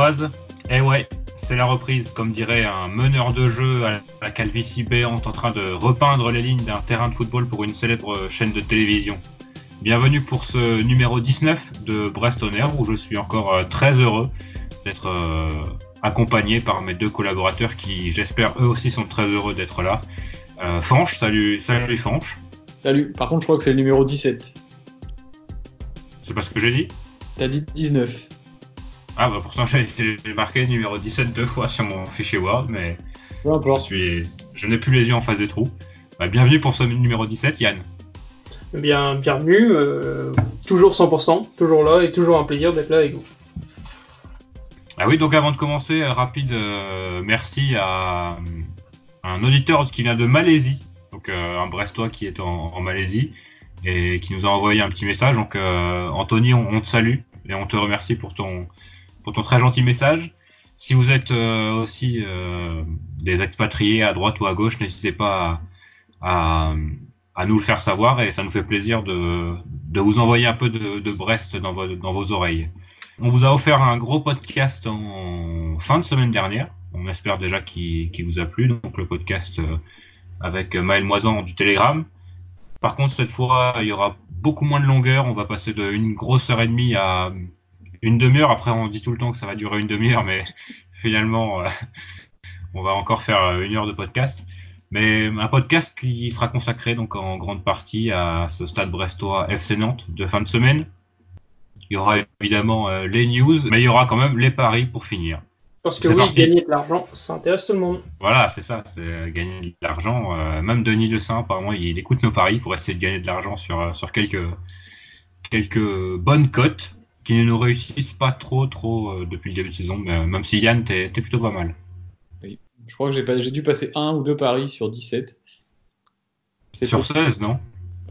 Brestoise, eh ouais, c'est la reprise, comme dirait un meneur de jeu à la calvitie béante en train de repeindre les lignes d'un terrain de football pour une célèbre chaîne de télévision. Bienvenue pour ce numéro 19 de Brest on Air où je suis encore euh, très heureux d'être euh, accompagné par mes deux collaborateurs qui, j'espère, eux aussi sont très heureux d'être là. Euh, Fanche, salut, salut Fanche. Salut, par contre, je crois que c'est le numéro 17. C'est pas ce que j'ai dit? T'as dit 19. Ah bah pourtant j'ai marqué numéro 17 deux fois sur mon fichier Word, mais Peu importe. je, suis, je n'ai plus les yeux en face des trous. Bah, bienvenue pour ce numéro 17, Yann. Eh Bien, bienvenue, euh, toujours 100%, toujours là et toujours un plaisir d'être là avec vous. Ah oui, donc avant de commencer, euh, rapide euh, merci à, à un auditeur qui vient de Malaisie, donc euh, un Brestois qui est en, en Malaisie et qui nous a envoyé un petit message. Donc euh, Anthony, on, on te salue et on te remercie pour ton pour ton très gentil message. Si vous êtes euh, aussi euh, des expatriés à droite ou à gauche, n'hésitez pas à, à, nous le faire savoir et ça nous fait plaisir de, de vous envoyer un peu de, Brest dans vos, dans vos oreilles. On vous a offert un gros podcast en fin de semaine dernière. On espère déjà qu'il vous a plu. Donc le podcast euh, avec Maël Moisan du Telegram. Par contre, cette fois, il y aura beaucoup moins de longueur. On va passer de une grosse heure et demie à une demi-heure. Après, on dit tout le temps que ça va durer une demi-heure, mais finalement, euh, on va encore faire euh, une heure de podcast. Mais un podcast qui sera consacré donc en grande partie à ce stade brestois FC Nantes de fin de semaine. Il y aura évidemment euh, les news, mais il y aura quand même les paris pour finir. Parce que oui, parti. gagner de l'argent, ça intéresse tout le monde. Voilà, c'est ça, c'est gagner de l'argent. Euh, même Denis Le Saint, apparemment, il écoute nos paris pour essayer de gagner de l'argent sur, sur quelques, quelques bonnes cotes qui ne nous réussissent pas trop, trop euh, depuis le début de saison. Mais, euh, même si Yann, t'es plutôt pas mal. Je crois que j'ai dû passer un ou deux paris sur 17. C'est Sur pour- 16, non?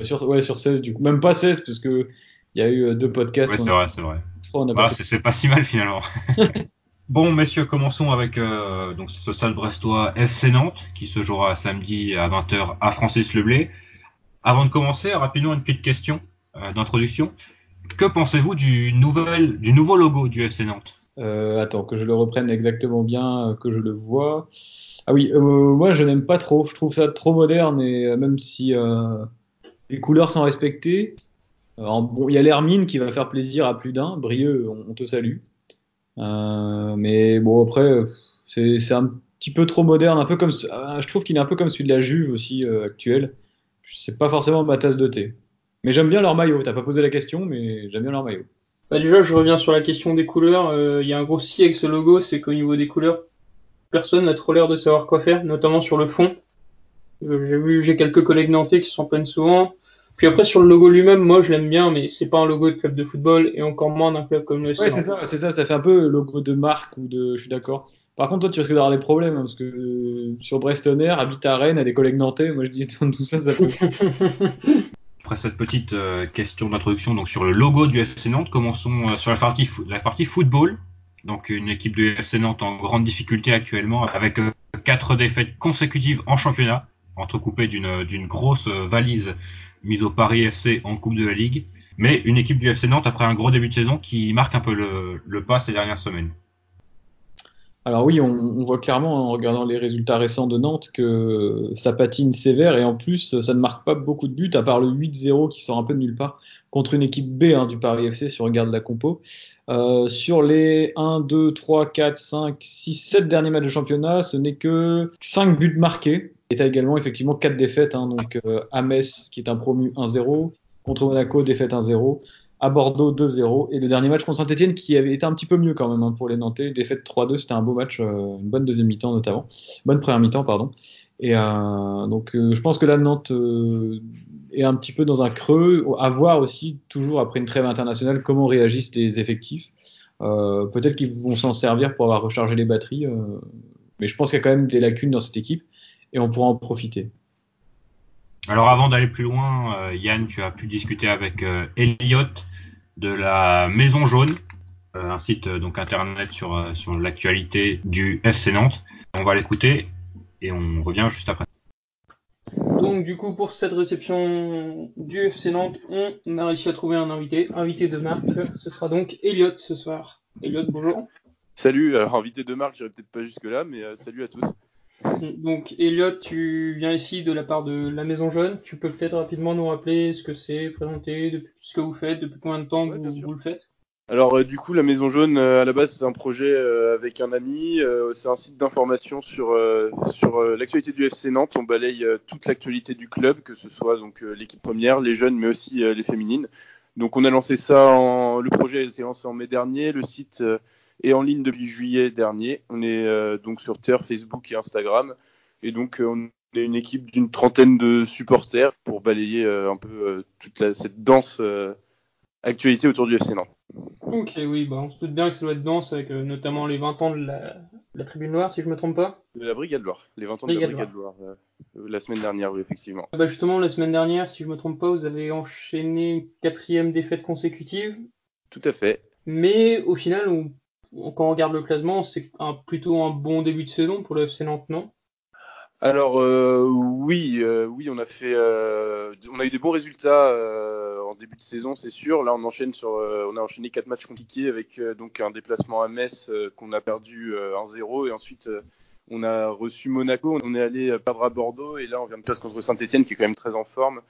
Sur, ouais, sur 16 du coup. Même pas 16 parce que il y a eu euh, deux podcasts. Ouais, c'est vrai, c'est vrai. fait- c'est c'est pas si mal finalement. bon, messieurs, commençons avec euh, donc ce stade brestois FC Nantes qui se jouera samedi à 20h à Francis Leblé. Avant de commencer, rapidement une petite question euh, d'introduction. Que pensez-vous du, nouveau logo du FC Nantes? Euh, attends, que je le reprenne exactement bien, euh, que je le vois. Ah oui, euh, moi je n'aime pas trop. Je trouve ça trop moderne et même si les couleurs sont respectées, bon, il y a l'Hermine qui va faire plaisir à plus d'un. Brieux, on, te salue. Mais bon, après, c'est un petit peu trop moderne, un peu comme, je trouve qu'il est un peu comme celui de la Juve aussi euh, actuel. C'est pas forcément ma tasse de thé. Mais j'aime bien leur maillot. T'as pas posé la question, mais j'aime bien leur maillot. Bah déjà, je reviens sur la question des couleurs. Euh, Il y a un gros si avec ce logo, c'est qu'au niveau des couleurs, personne n'a trop l'air de savoir quoi faire, notamment sur le fond. Euh, j'ai vu, j'ai quelques collègues nantais qui s'en plaignent souvent. Puis après, sur le logo lui-même, moi je l'aime bien, mais c'est pas un logo de club de football et encore moins d'un club comme le Ouais, c'est ça, c'est ça, ça fait un peu logo de marque ou de. Je suis d'accord. Par contre, toi, tu risques d'avoir des problèmes hein, parce que euh, sur Brest Air, habite à Rennes, a des collègues nantais. Moi, je dis tout ça, ça peut. Après cette petite euh, question d'introduction donc sur le logo du FC Nantes, commençons euh, sur la partie, football. Donc une équipe du FC Nantes en grande difficulté actuellement avec euh, quatre défaites consécutives en championnat, entrecoupées d'une grosse valise mise au Paris FC en Coupe de la Ligue. Mais une équipe du FC Nantes après un gros début de saison qui marque un peu le, le pas ces dernières semaines. Alors oui, on, voit clairement en regardant les résultats récents de Nantes que ça patine sévère et en plus, ça ne marque pas beaucoup de buts à part le 8-0 qui sort un peu de nulle part contre une équipe B hein, du Paris FC si on regarde la compo. Euh, sur les 1, 2, 3, 4, 5, 6, 7 derniers matchs de championnat, ce n'est que 5 buts marqués. Et tu as également effectivement 4 défaites, hein, donc euh, à Metz qui est un promu 1-0, contre Monaco défaite 1-0, à Bordeaux 2-0 et le dernier match contre Saint-Etienne qui avait été un petit peu mieux quand même hein, pour les Nantais, défaite 3-2, c'était un beau match, euh, une bonne deuxième mi-temps notamment, bonne première mi-temps pardon. Et euh, donc euh, je pense que la Nantes est un petit peu dans un creux, à voir aussi toujours après une trêve internationale comment réagissent les effectifs. Peut-être qu'ils vont s'en servir pour avoir rechargé les batteries, mais je pense qu'il y a quand même des lacunes dans cette équipe et on pourra en profiter. Alors avant d'aller plus loin, euh, Yann, tu as pu discuter avec euh, Elliot de la Maison Jaune, euh, un site euh, donc internet sur, euh, sur l'actualité du FC Nantes. On va l'écouter et on revient juste après. Donc du coup, pour cette réception du FC Nantes, on a réussi à trouver un invité, invité de marque. Ce sera donc Elliot ce soir. Elliot, bonjour. Salut, alors invité de Marc, j'irai peut-être pas jusque-là, mais salut à tous. Donc Elliot, tu viens ici de la part de la Maison Jaune. Tu peux peut-être rapidement nous rappeler ce que c'est, présenter depuis, ce que vous faites, depuis combien de temps vous, vous, le faites? Alors euh, du coup, la Maison Jaune, euh, à la base, c'est un projet euh, avec un ami. c'est un site d'information sur sur l'actualité du FC Nantes. On balaye toute l'actualité du club, que ce soit donc l'équipe première, les jeunes, mais aussi les féminines. Donc on a lancé ça en, le projet a été lancé en mai dernier. Le site et en ligne depuis juillet dernier. On est euh, donc sur Twitter, Facebook et Instagram. Et donc, euh, on est une équipe d'une trentaine de supporters pour balayer euh, un peu toute cette dense actualité autour du FC Nantes. Ok, oui, bah, on se doute bien que ça doit être dense avec notamment les 20 ans de la, Tribune Noire, si je me trompe pas. De la Brigade Loire, les 20 ans de la Brigade Loire, la semaine dernière, oui, effectivement. Bah justement, la semaine dernière, si je me trompe pas, vous avez enchaîné une quatrième défaite consécutive. Tout à fait. Mais au final, on quand on regarde le classement, c'est plutôt un bon début de saison pour le FC Nantes, non? Alors euh, oui, euh, oui, on a fait, euh, on a eu des bons résultats en début de saison, c'est sûr. Là, on enchaîne sur, on a enchaîné quatre matchs compliqués avec donc un déplacement à Metz qu'on a perdu 1-0 et ensuite on a reçu Monaco, on est allé perdre à Bordeaux et là on vient de passer contre Saint-Etienne qui est quand même très en forme.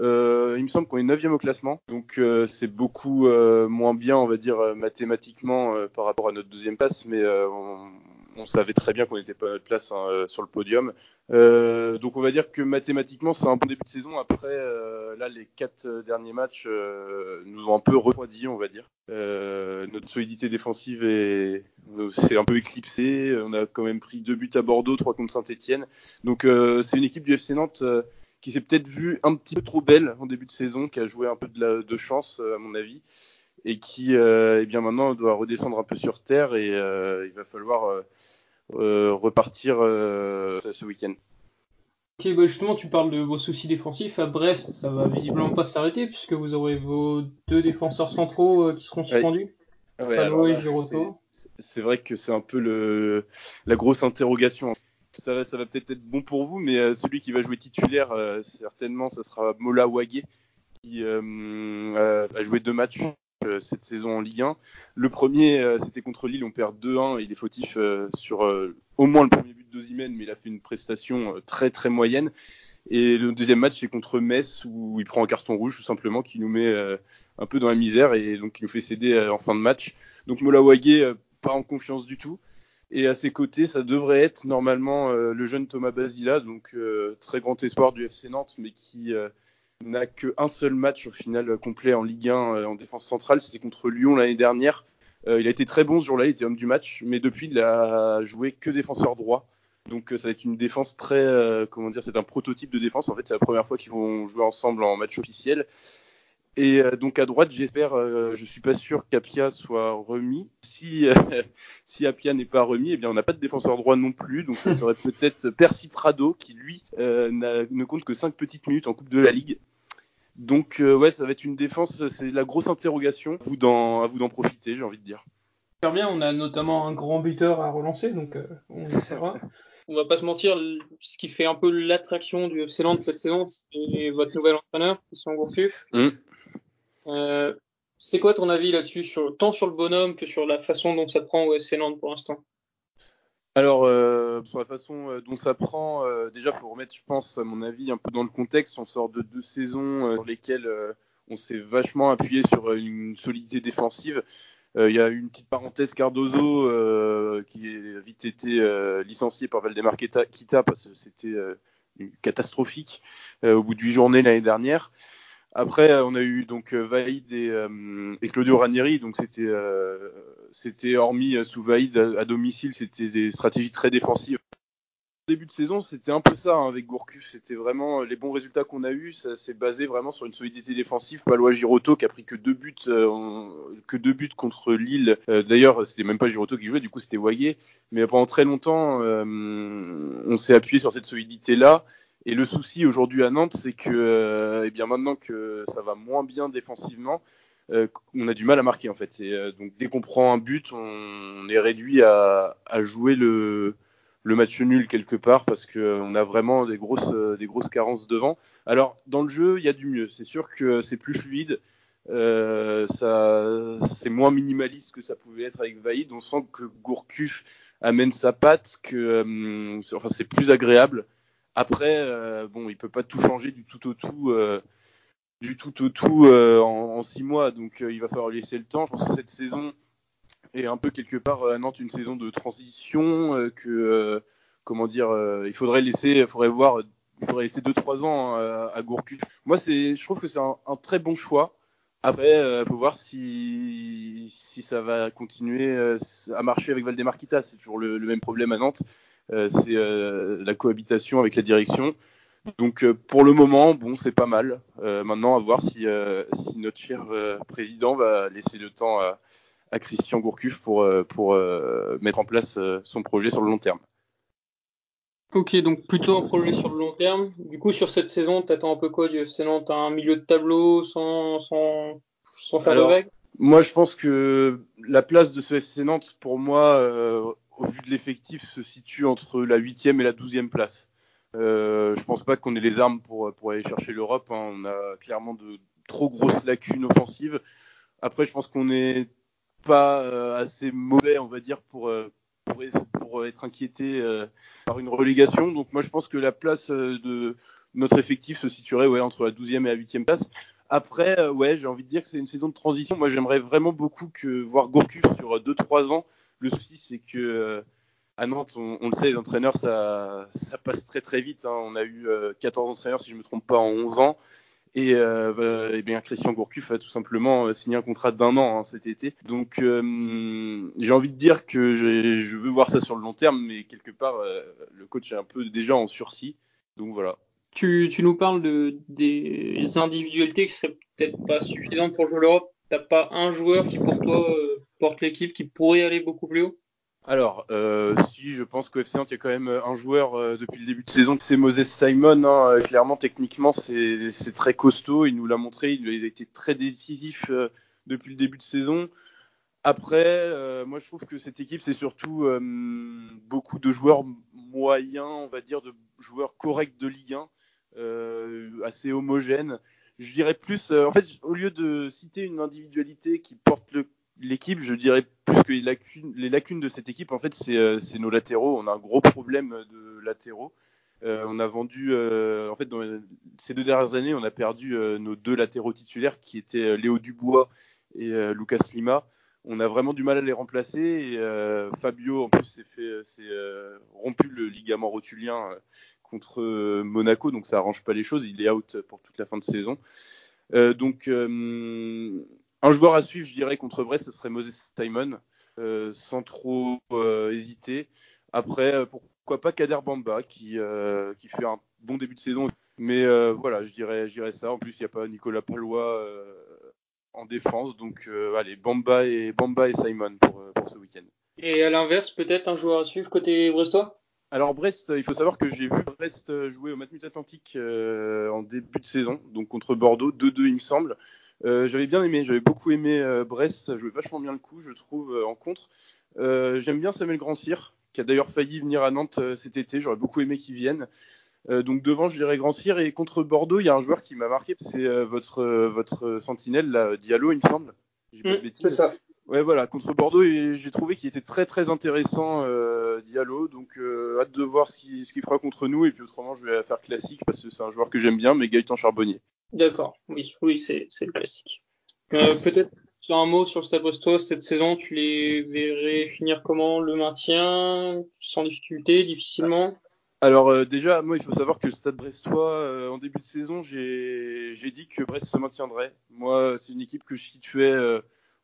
Euh, il me semble qu'on est 9 au classement, donc euh, c'est beaucoup euh, moins bien, on va dire, mathématiquement par rapport à notre deuxième place, mais on, savait très bien qu'on n'était pas à notre place hein, sur le podium. donc on va dire que mathématiquement c'est un bon début de saison. Après, là, les quatre derniers matchs nous ont un peu refroidi, on va dire. notre solidité défensive est, un peu éclipsée. On a quand même pris deux buts à Bordeaux, trois contre Saint-Etienne. Donc c'est une équipe du FC Nantes qui s'est peut-être vue un petit peu trop belle en début de saison, qui a joué un peu de, la, de chance euh, à mon avis, et qui euh, eh bien maintenant doit redescendre un peu sur terre et euh, il va falloir repartir ce week-end. Ok, bah justement, tu parles de vos soucis défensifs. À Brest, ça va visiblement pas s'arrêter puisque vous aurez vos deux défenseurs centraux qui seront suspendus. Ouais, C'est vrai que c'est un peu le, la grosse interrogation ça va, peut-être être bon pour vous, mais euh, celui qui va jouer titulaire, euh, certainement, ça sera Mola Wagé, qui euh, a joué deux matchs cette saison en Ligue 1. Le premier, c'était contre Lille, on perd 2-1, il est fautif sur au moins le premier but Dozimène, mais il a fait une prestation très très moyenne. Et le deuxième match, c'est contre Metz, où il prend un carton rouge, tout simplement, qui nous met un peu dans la misère et donc qui nous fait céder en fin de match. Donc Mola Wagé, pas en confiance du tout. Et à ses côtés, ça devrait être normalement euh, le jeune Thomas Basila, donc euh, très grand espoir du FC Nantes, mais qui euh, n'a qu'un seul match au final complet en Ligue 1 en défense centrale. C'était contre Lyon l'année dernière. il a été très bon ce jour-là, il était homme du match, mais depuis il a joué que défenseur droit. Donc ça va être une défense très, comment dire, c'est un prototype de défense. En fait, c'est la première fois qu'ils vont jouer ensemble en match officiel. Et euh, donc à droite, j'espère, euh, je suis pas sûr qu'Apia soit remis. Si euh, si Apia n'est pas remis, eh bien on n'a pas de défenseur droit non plus. Donc ça serait peut-être Percy Prado qui lui ne compte que 5 petites minutes en Coupe de la Ligue. Donc ouais, ça va être une défense, c'est la grosse interrogation. À vous d'en à vous d'en profiter, j'ai envie de dire. Super bien, on a notamment un grand buteur à relancer, donc on essaiera. on va pas se mentir, ce qui fait un peu l'attraction du FC Nantes cette saison, c'est votre nouvel entraîneur, Christian Gourcuff. Mmh. Euh, c'est quoi ton avis là-dessus, tant sur le bonhomme que sur la façon dont ça prend au FC Nantes pour l'instant? Alors, euh, sur la façon euh, dont ça prend, déjà, pour remettre, je pense, à mon avis, un peu dans le contexte, on sort de deux saisons sur lesquelles on s'est vachement appuyé sur une solidité défensive. Il y a une petite parenthèse Cardozo qui a vite été licencié par Valdemar Kita parce que c'était catastrophique au bout de huit journées l'année dernière. Après, euh, on a eu donc euh, Vaïd et, euh, et Claudio Ranieri, donc c'était c'était hormis sous Vaïd à, domicile, c'était des stratégies très défensives. Au début de saison, c'était un peu ça hein, avec Gourcuff. C'était vraiment les bons résultats qu'on a eus. Ça s'est basé vraiment sur une solidité défensive. Palois Giroto qui a pris que deux buts, que deux buts contre Lille. D'ailleurs, c'était même pas Giroto qui jouait, du coup c'était Wayé. Mais pendant très longtemps, on s'est appuyé sur cette solidité là. Et le souci aujourd'hui à Nantes, c'est que, euh, eh bien maintenant que ça va moins bien défensivement, euh, on a du mal à marquer en fait. Euh, donc dès qu'on prend un but, on, est réduit à, jouer le, match nul quelque part parce qu'on a vraiment des grosses, des grosses carences devant. Alors dans le jeu, il y a du mieux. C'est sûr que c'est plus fluide. c'est moins minimaliste que ça pouvait être avec Vaïd. On sent que Gourcuff amène sa patte, que enfin c'est plus agréable. Après, bon, il peut pas tout changer du tout au tout du tout au tout en, six mois. Donc il va falloir laisser le temps. Je pense que cette saison est un peu quelque part à Nantes une saison de transition que comment dire, il faudrait laisser, faudrait voir, faudrait laisser deux trois ans à, Gourcuff. Moi, je trouve que c'est un, très bon choix. Après, il faut voir si, ça va continuer à marcher avec Valdemarquita. C'est toujours le, même problème à Nantes. C'est la cohabitation avec la direction. Donc euh, pour le moment, bon, c'est pas mal. Euh, maintenant, à voir si, euh, si notre cher président va laisser le temps à, à Christian Gourcuff pour, pour mettre en place son projet sur le long terme. Ok, donc plutôt un projet sur le long terme. Du coup, sur cette saison, t'attends un peu quoi du FC Nantes? Un milieu de tableau sans, sans, sans faire Alors, de Moi, je pense que la place de ce FC Nantes, pour moi, au vu de l'effectif, se situe entre la 8e et la 12e place. Euh, je pense pas qu'on ait les armes pour, pour aller chercher l'Europe. Hein. On a clairement de trop grosses lacunes offensives. Après, je pense qu'on n'est pas euh, assez mauvais, on va dire, pour, euh, pour, être inquiété euh, par une relégation. Donc moi, je pense que la place de notre effectif se situerait ouais, entre la 12e et la 8e place. Après, ouais, j'ai envie de dire que c'est une saison de transition. Moi, j'aimerais vraiment beaucoup que voir Gourcuff sur 2-3 ans. Le souci, c'est que à Nantes, on, le sait, les entraîneurs, ça, passe très très vite. Hein. On a eu 14 euh, entraîneurs, si je ne me trompe pas, en 11 ans. Et, euh, bah, bien Christian Gourcuff a tout simplement euh, signé un contrat d'un an hein, cet été. Donc j'ai envie de dire que je veux voir ça sur le long terme, mais quelque part le coach est un peu déjà en sursis. Donc voilà. Tu, tu nous parles de, des individualités qui seraient peut-être pas suffisantes pour jouer l'Europe. T'as pas un joueur qui pour toi porte l'équipe qui pourrait aller beaucoup plus haut alors, euh, si, je pense qu'au FC Nantes, il y a quand même un joueur euh, depuis le début de saison, c'est Moses Simon. Hein. Euh, clairement, techniquement, c'est très costaud. Il nous l'a montré. Il, a été très décisif euh, depuis le début de saison. Après, moi, je trouve que cette équipe, c'est surtout beaucoup de joueurs moyens, on va dire, de joueurs corrects de Ligue 1, assez homogènes. Je dirais plus, en fait, au lieu de citer une individualité qui porte le l'équipe, je dirais plus que les lacunes, les lacunes de cette équipe, en fait, c'est euh, nos latéraux. On a un gros problème de latéraux. Euh, on a vendu, euh, en fait, ces deux dernières années, on a perdu nos deux latéraux titulaires qui étaient Léo Dubois et Lucas Lima. On a vraiment du mal à les remplacer. Fabio, en plus, s'est fait, rompu le ligament rotulien contre Monaco, donc ça arrange pas les choses. Il est out pour toute la fin de saison. donc un joueur à suivre, je dirais, contre Brest, ce serait Moses Simon, euh, sans trop euh, hésiter. Après, euh, pourquoi pas Kader Bamba, qui, qui fait un bon début de saison. Mais voilà, je dirais, je dirais ça. En plus, il n'y a pas Nicolas Palois en défense. Donc, allez, Bamba et, Bamba et Simon pour, pour ce week-end. Et à l'inverse, peut-être un joueur à suivre côté brestois? Alors Brest, il faut savoir que j'ai vu Brest jouer au Matmut Atlantique en début de saison, donc contre Bordeaux, 2-2 il me semble. Euh, j'avais bien aimé, j'avais beaucoup aimé euh, Brest, ça jouait vachement bien le coup, je trouve, euh, en contre. J'aime bien Samuel Grandcir, qui a d'ailleurs failli venir à Nantes cet été, j'aurais beaucoup aimé qu'il vienne. donc devant, je dirais Grandcir. Et contre Bordeaux, il y a un joueur qui m'a marqué, c'est votre, votre sentinelle, là, Diallo, il me semble. Mmh, c'est ça. Ouais, voilà, contre Bordeaux, j'ai trouvé qu'il était très très intéressant, Diallo. Donc hâte de voir ce qu'il fera contre nous. Et puis autrement, je vais faire classique parce que c'est un joueur que j'aime bien, mais Gaëtan Charbonnier. D'accord, oui, oui, c'est le classique. Euh, peut-être sur un mot sur Stade Brestois cette saison, tu les verrais finir comment? Le maintien, sans difficulté, difficilement? Alors euh, déjà, moi, il faut savoir que le Stade Brestois, euh, en début de saison, j'ai dit que Brest se maintiendrait. Moi, c'est une équipe que je situais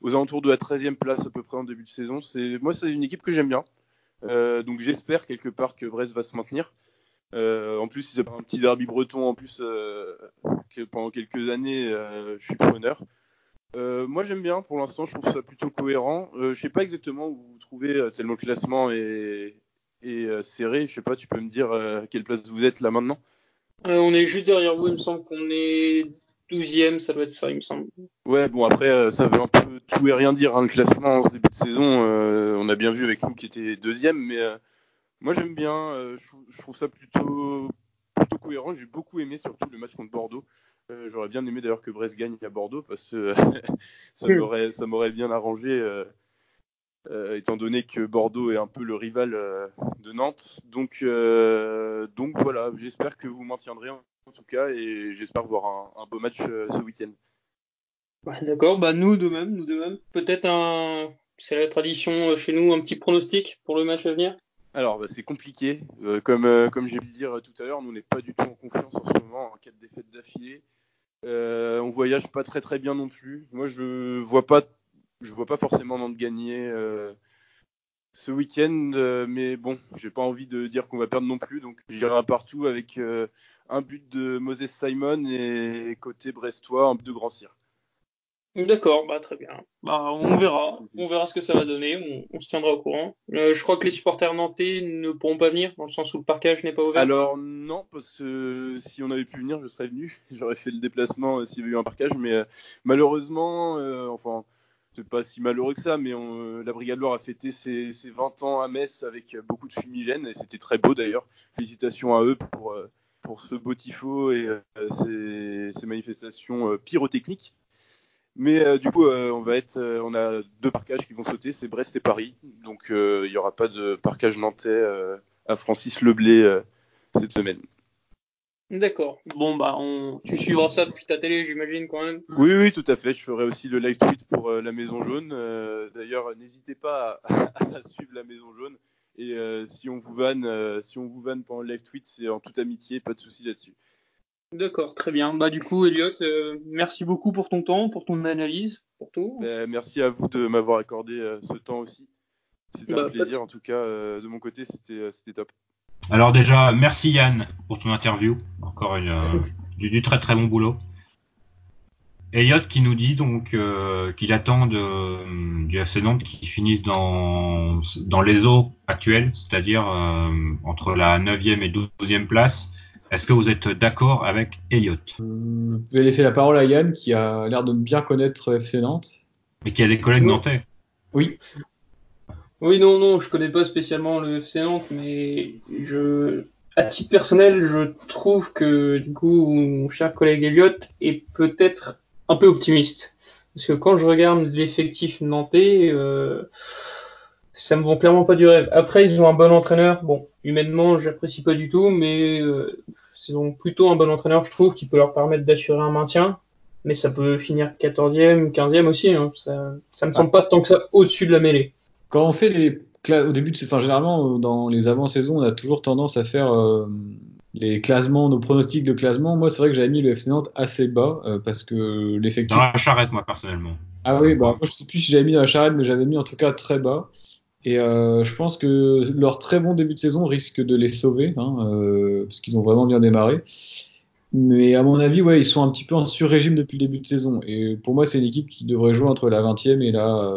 aux alentours de la 13e place à peu près en début de saison. Moi, c'est une équipe que j'aime bien. donc j'espère quelque part que Brest va se maintenir. Euh, en plus, un petit derby breton en plus euh, que pendant quelques années, euh, je suis preneur. moi, j'aime bien. Pour l'instant, je trouve ça plutôt cohérent. je sais pas exactement où vous trouvez tellement le classement est, serré. Je sais pas. Tu peux me dire à quelle place vous êtes là maintenant? On est juste derrière vous. Il me semble qu'on est 12e. Ça doit être ça, il me semble. Ouais. Bon, après, ça veut un peu tout et rien dire. Hein, le classement en ce début de saison, on a bien vu avec nous qui était deuxième, mais moi j'aime bien, euh, je, trouve ça plutôt, plutôt cohérent. J'ai beaucoup aimé surtout le match contre Bordeaux. J'aurais bien aimé d'ailleurs que Brest gagne à Bordeaux parce que ça m'aurait bien arrangé étant donné que Bordeaux est un peu le rival de Nantes. Donc, donc voilà, j'espère que vous maintiendrez en, tout cas et j'espère voir un, beau match ce week-end. D'accord, bah nous de même, nous de même. Peut-être un, c'est la tradition chez nous, un petit pronostic pour le match à venir? Alors, bah, c'est compliqué. comme comme j'ai pu le dire tout à l'heure, nous n'est pas du tout en confiance en ce moment, en quatre défaites d'affilée. Euh, on voyage pas très très bien non plus. Moi, je vois pas, je vois pas forcément Nantes gagner euh, ce week-end, euh, mais bon, j'ai pas envie de dire qu'on va perdre non plus, donc j'irai partout avec euh, un but de Moses Simon et côté brestois un but de Grand Cyr. D'accord, bah très bien. Bah on verra, on verra ce que ça va donner, on, se tiendra au courant. Euh, je crois que les supporters nantais ne pourront pas venir, dans le sens où le parcage n'est pas ouvert. Alors non, parce que si on avait pu venir, je serais venu, j'aurais fait le déplacement euh, s'il y avait eu un parquage, mais euh, malheureusement, enfin c'est pas si malheureux que ça, mais la Brigade Loire a fêté ses, 20 ans à Metz avec beaucoup de fumigènes et c'était très beau d'ailleurs. Félicitations à eux pour pour ce beau tifo et ces manifestations pyrotechniques. Mais euh, du coup, euh, on va être, euh, on a deux parcages qui vont sauter, c'est Brest et Paris. Donc il n'y aura pas de parcage nantais à Francis Leblé cette semaine. D'accord. Bon bah on... tu suivras ça depuis ta télé, j'imagine quand même. Oui oui, tout à fait. Je ferai aussi le live tweet pour la Maison Jaune. D'ailleurs, n'hésitez pas à, suivre la Maison Jaune. Et si on vous vanne, si on vous vanne pendant le live tweet, c'est en toute amitié, pas de souci là-dessus. D'accord, très bien. Bah du coup, Elliot, euh, merci beaucoup pour ton temps, pour ton analyse, pour tout. Bah, merci à vous de m'avoir accordé euh, ce temps aussi. C'était un bah, plaisir, en tout cas, euh, de mon côté, c'était top. Alors déjà, merci Yann pour ton interview. Encore une, du, très très bon boulot. Elliot qui nous dit donc qu'il attend de, du FC Nantes qui finisse dans, dans les eaux actuelles, c'est-à-dire entre la 9e et 12e place est-ce que vous êtes d'accord avec Elliot euh, Je vais laisser la parole à Yann qui a l'air de bien connaître FC Nantes. Et qui a des collègues nantais. Oui. Oui, non, non, je connais pas spécialement le FC Nantes, mais je, à titre personnel, je trouve que du coup, mon cher collègue Elliot est peut-être un peu optimiste. Parce que quand je regarde l'effectif nantais, euh, ça me vend clairement pas du rêve. Après, ils ont un bon entraîneur. Bon, humainement, j'apprécie pas du tout, mais euh, c'est donc plutôt un bon entraîneur, je trouve, qui peut leur permettre d'assurer un maintien. Mais ça peut finir 14e, 15e aussi. Hein. Ça, ça me semble pas tant que ça au-dessus de la mêlée. Quand on fait les au début, de, enfin généralement euh, dans les avant-saisons, on a toujours tendance à faire euh, les classements, nos pronostics de classement. Moi, c'est vrai que j'avais mis le FC Nantes assez bas parce que l'effectif. Dans la charrette, moi personnellement. Ah oui, bah, moi je sais plus si j'avais mis dans la charrette, mais j'avais mis en tout cas très bas. Et euh, je pense que leur très bon début de saison risque de les sauver, hein, euh, parce qu'ils ont vraiment bien démarré. Mais à mon avis, ouais, ils sont un petit peu en sur-régime depuis le début de saison. Et pour moi, c'est une équipe qui devrait jouer entre la 20e et la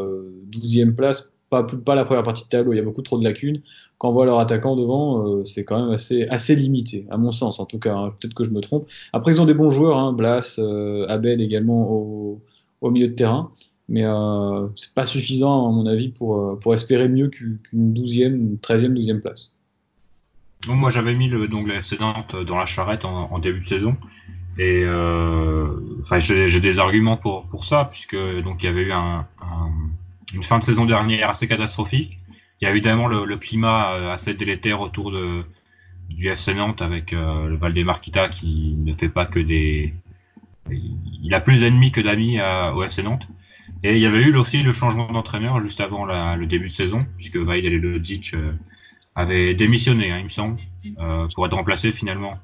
12e place, pas, la première partie de tableau. Il y a beaucoup trop de lacunes. Quand on voit leur attaquant devant, euh, c'est quand même assez, limité, à mon sens en tout cas. Hein. Peut-être que je me trompe. Après, ils ont des bons joueurs, hein, Blas, euh, Abed également au milieu de terrain mais euh, c'est pas suffisant à mon avis pour, euh, pour espérer mieux qu'une 12e, une 13e, 12e place. Moi j'avais mis le donc la dans la charrette en, début de saison et euh, enfin j'ai des arguments pour pour ça puisque donc il y avait eu un, une fin de saison dernière assez catastrophique. Il y a évidemment le, climat euh, assez délétère autour de du FC Nantes avec euh, le Valdemar Kita qui ne fait pas que des il a plus d'ennemis que d'amis au FC Nantes. Et il y avait eu aussi le changement d'entraîneur juste avant le début de saison, puisque Vaid Ledzic euh, avait démissionné, hein, il me semble, euh, pour être remplacé finalement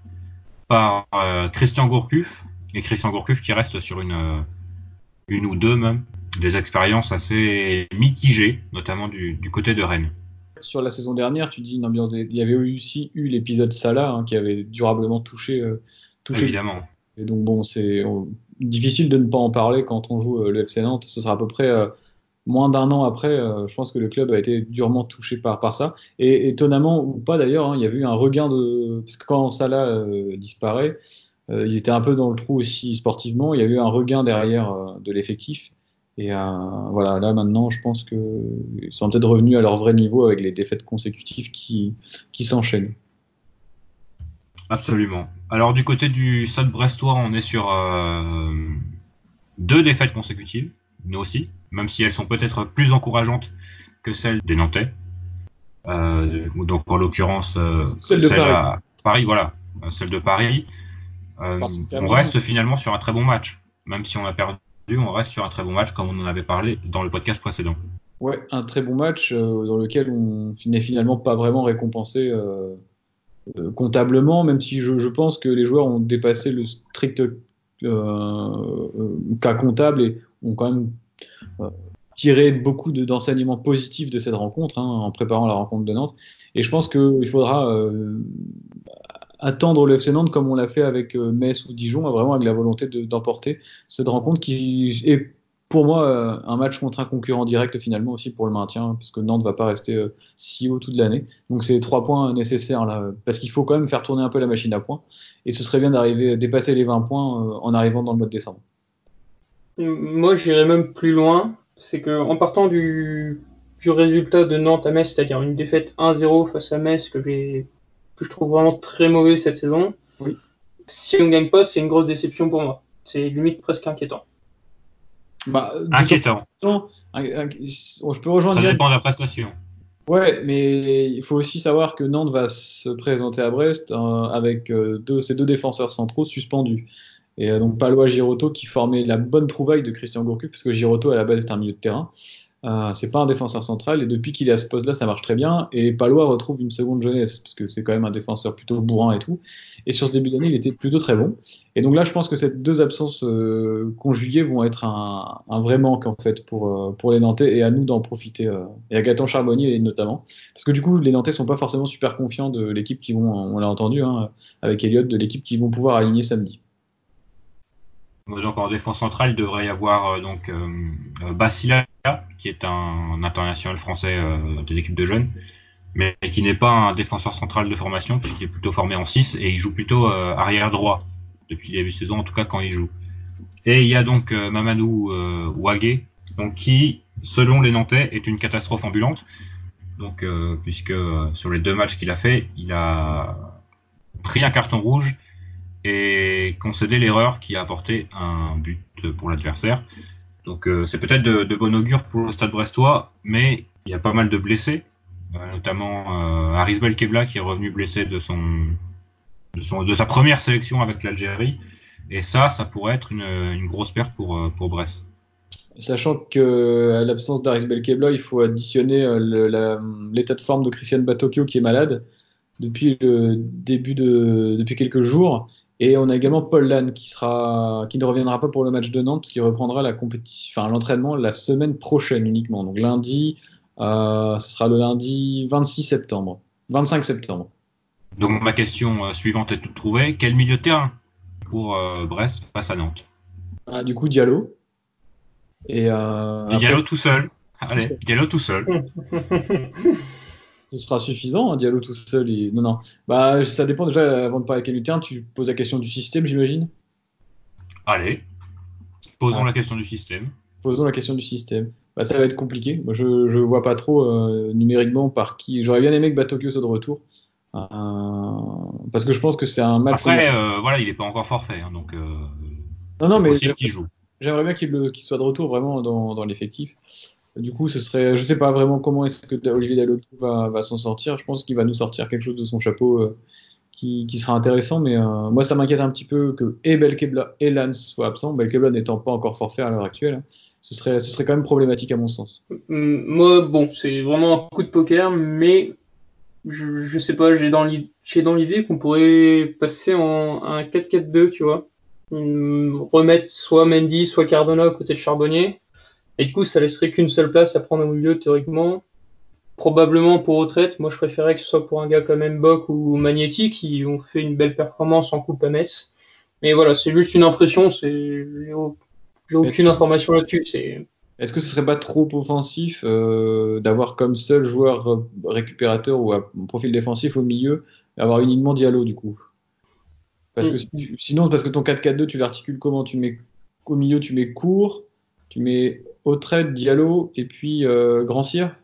par euh, Christian Gourcuff, et Christian Gourcuff qui reste sur une, euh, une ou deux même, des expériences assez mitigées, notamment du, du, côté de Rennes. Sur la saison dernière, tu dis une ambiance. Il y avait aussi eu l'épisode Salah hein, qui avait durablement touché. touché Évidemment. Et donc bon, c'est difficile de ne pas en parler quand on joue euh, le FC Nantes. Ce sera à peu près euh, moins d'un an après. Euh, je pense que le club a été durement touché par, par ça. Et étonnamment ou pas d'ailleurs, hein, il y a eu un regain de parce que quand Salah disparaît, ils étaient un peu dans le trou aussi sportivement. Il y a eu un regain derrière de l'effectif. Et voilà, là maintenant, je pense qu'ils sont peut-être revenus à leur vrai niveau avec les défaites consécutives qui, qui s'enchaînent. Absolument. Alors du côté du Stade Brestois, on est sur euh, deux défaites consécutives, nous aussi, même si elles sont peut-être plus encourageantes que celles des Nantais. Euh, donc en l'occurrence, euh, celle de Paris. À Paris, voilà, celle de Paris. on reste finalement sur un très bon match, même si on a perdu, on reste sur un très bon match comme on en avait parlé dans le podcast précédent. Ouais, un très bon match dans lequel on n'est finalement pas vraiment récompensé euh, comptablement, même si je, pense que les joueurs ont dépassé le strict euh, euh, cas comptable et ont quand même tiré beaucoup d'enseignements positifs de cette rencontre hein, en préparant la rencontre de Nantes. Et je pense qu'il faudra attendre le FC Nantes comme on l'a fait avec Metz ou Dijon, vraiment avec la volonté d'emporter cette rencontre qui est pour moi, euh, un match contre un concurrent direct finalement aussi pour le maintien, puisque Nantes va pas rester euh, si haut toute l'année. Donc c'est trois points nécessaires là, parce qu'il faut quand même faire tourner un peu la machine à points. Et ce serait bien d'arriver à dépasser les 20 points euh, en arrivant dans le mois de décembre. Moi, j'irais même plus loin. C'est que en partant du, du résultat de Nantes à Metz, c'est-à-dire une défaite 1-0 face à Metz que, que je trouve vraiment très mauvais cette saison. Oui. Si on ne gagne pas, c'est une grosse déception pour moi. C'est limite presque inquiétant. Bah, Inquiétant. je peux rejoindre. Ça dépend de la prestation. Ouais, mais il faut aussi savoir que Nantes va se présenter à Brest euh, avec euh, deux, ses deux défenseurs centraux suspendus. Et euh, donc Palois Giroto qui formait la bonne trouvaille de Christian Gourcuff, parce que Giroto à la base est un milieu de terrain. Euh, c'est pas un défenseur central et depuis qu'il est à ce poste-là, ça marche très bien. Et Palois retrouve une seconde jeunesse parce que c'est quand même un défenseur plutôt bourrin et tout. Et sur ce début d'année, il était plutôt très bon. Et donc là, je pense que ces deux absences euh, conjuguées vont être un, vrai manque en fait pour euh, pour les Nantais et à nous d'en profiter. et à Gaëtan Charbonnier notamment, parce que du coup, les Nantais sont pas forcément super confiants de l'équipe qui vont, on l'a entendu hein, avec Elliott, de l'équipe qui vont pouvoir aligner samedi. Donc en défense centrale, il devrait y avoir donc Basila qui est un, international français euh, des équipes de jeunes, mais qui n'est pas un défenseur central de formation, puisqu'il est plutôt formé en 6 et il joue plutôt euh, arrière droit depuis le début de saison, en tout cas quand il joue. Et il y a donc euh, Mamadou Wagé, donc qui, selon les Nantais, est une catastrophe ambulante. Donc, puisque sur les deux matchs qu'il a fait, il a pris un carton rouge et concédé l'erreur qui a apporté un but pour l'adversaire. Donc euh, c'est peut-être de, de, bon augure pour le Stade Brestois, mais il y a pas mal de blessés, euh, notamment euh, Aris Belkebla qui est revenu blessé de son, de sa première sélection avec l'Algérie, et ça, ça pourrait être une, grosse perte pour pour Brest. Sachant que à l'absence d'Aris Belkebla, il faut additionner l'état de forme de Christian Batokyo qui est malade depuis le début de depuis quelques jours et on a également Paul Lannes qui sera, qui ne reviendra pas pour le match de Nantes, parce qu'il reprendra la compétition, enfin l'entraînement la semaine prochaine uniquement. Donc lundi, euh, ce sera le lundi 26 septembre, 25 septembre. Donc ma question euh, suivante est toute trouvée. Quel milieu de terrain pour euh, Brest face à Nantes? Ah, Du coup Diallo. Et, euh, Diallo tout seul. Allez, Diallo tout seul. ce sera suffisant, un hein, Diallo tout seul. Et... Non, non. Bah, ça dépend déjà, avant de parler avec Lutin, tu poses la question du système, j'imagine? Allez, posons ah. la question du système. Posons la question du système. Bah, ça va être compliqué. Moi, je, je vois pas trop euh, numériquement par qui. J'aurais bien aimé que Batokyo soit de retour. Euh, parce que je pense que c'est un match. Après, euh, voilà, il est pas encore forfait. Hein, donc, non, non, mais j'aimerais bien qu'il soit de retour vraiment dans, dans l'effectif. Du coup, ce serait, je sais pas vraiment comment est-ce que Olivier Dalloglio va, va s'en sortir. Je pense qu'il va nous sortir quelque chose de son chapeau euh, qui, sera intéressant. Mais euh, moi, ça m'inquiète un petit peu que et Belkebla et Lance soient absents. Belkebla n'étant pas encore forfait à l'heure actuelle, ce serait, ce serait quand même problématique à mon sens. Moi, bon, c'est vraiment un coup de poker, mais je, je sais pas, j'ai dans l'idée qu'on pourrait passer en un 4-4-2, tu vois. Remettre soit Mendy, soit Cardona côté de Charbonnier et du coup, ça laisserait qu'une seule place à prendre au milieu, théoriquement. Probablement pour retraite. Moi, je préférais que ce soit pour un gars comme Mbok ou Magnetti qui ont fait une belle performance en Coupe à Metz. Mais voilà, c'est juste une impression. C'est, j'ai aucune information là-dessus. C'est. Est-ce que ce serait pas trop offensif euh, d'avoir comme seul joueur récupérateur ou à profil défensif au milieu, avoir uniquement Diallo du coup? Parce que mm. sinon, parce que ton 4-4-2, tu l'articules comment? Tu mets au milieu, tu mets court, tu mets Autrette, Diallo et puis euh, Grand Cyr?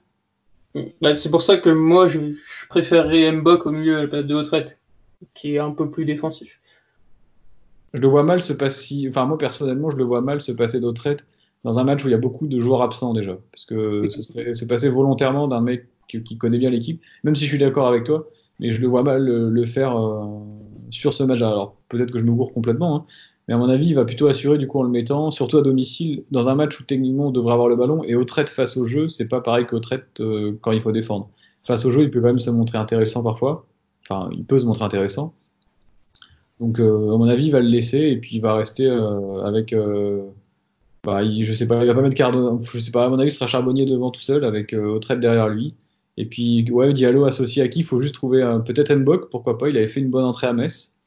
Bah, C'est pour ça que moi je, je préférerais Mbok au milieu de Autrette, qui est un peu plus défensif. je le vois mal se passer. Enfin, moi personnellement, je le vois mal se passer d'Autrette dans un match où il y a beaucoup de joueurs absents déjà, parce que ce serait se passer volontairement d'un mec qui, connaît bien l'équipe, même si je suis d'accord avec toi, mais je le vois mal le, faire euh, sur ce match. Alors peut-être que je me gourre complètement, hein, mais à mon avis, il va plutôt assurer du coup en le mettant, surtout à domicile, dans un match où techniquement on devrait avoir le ballon. Et au trait face au jeu, c'est pas pareil qu'au trait euh, quand il faut défendre. Face au jeu, il peut quand même se montrer intéressant parfois. Enfin, il peut se montrer intéressant. Donc, euh, à mon avis, il va le laisser et puis il va rester euh, avec. Bah, il, je sais pas, il va pas mettre Cardona. Je sais pas, à mon avis, il sera Charbonnier devant tout seul avec au derrière lui. Et puis, ouais, Diallo associé à qui? Il faut juste trouver peut-être Mbok, pourquoi pas. Il avait fait une bonne entrée à Metz.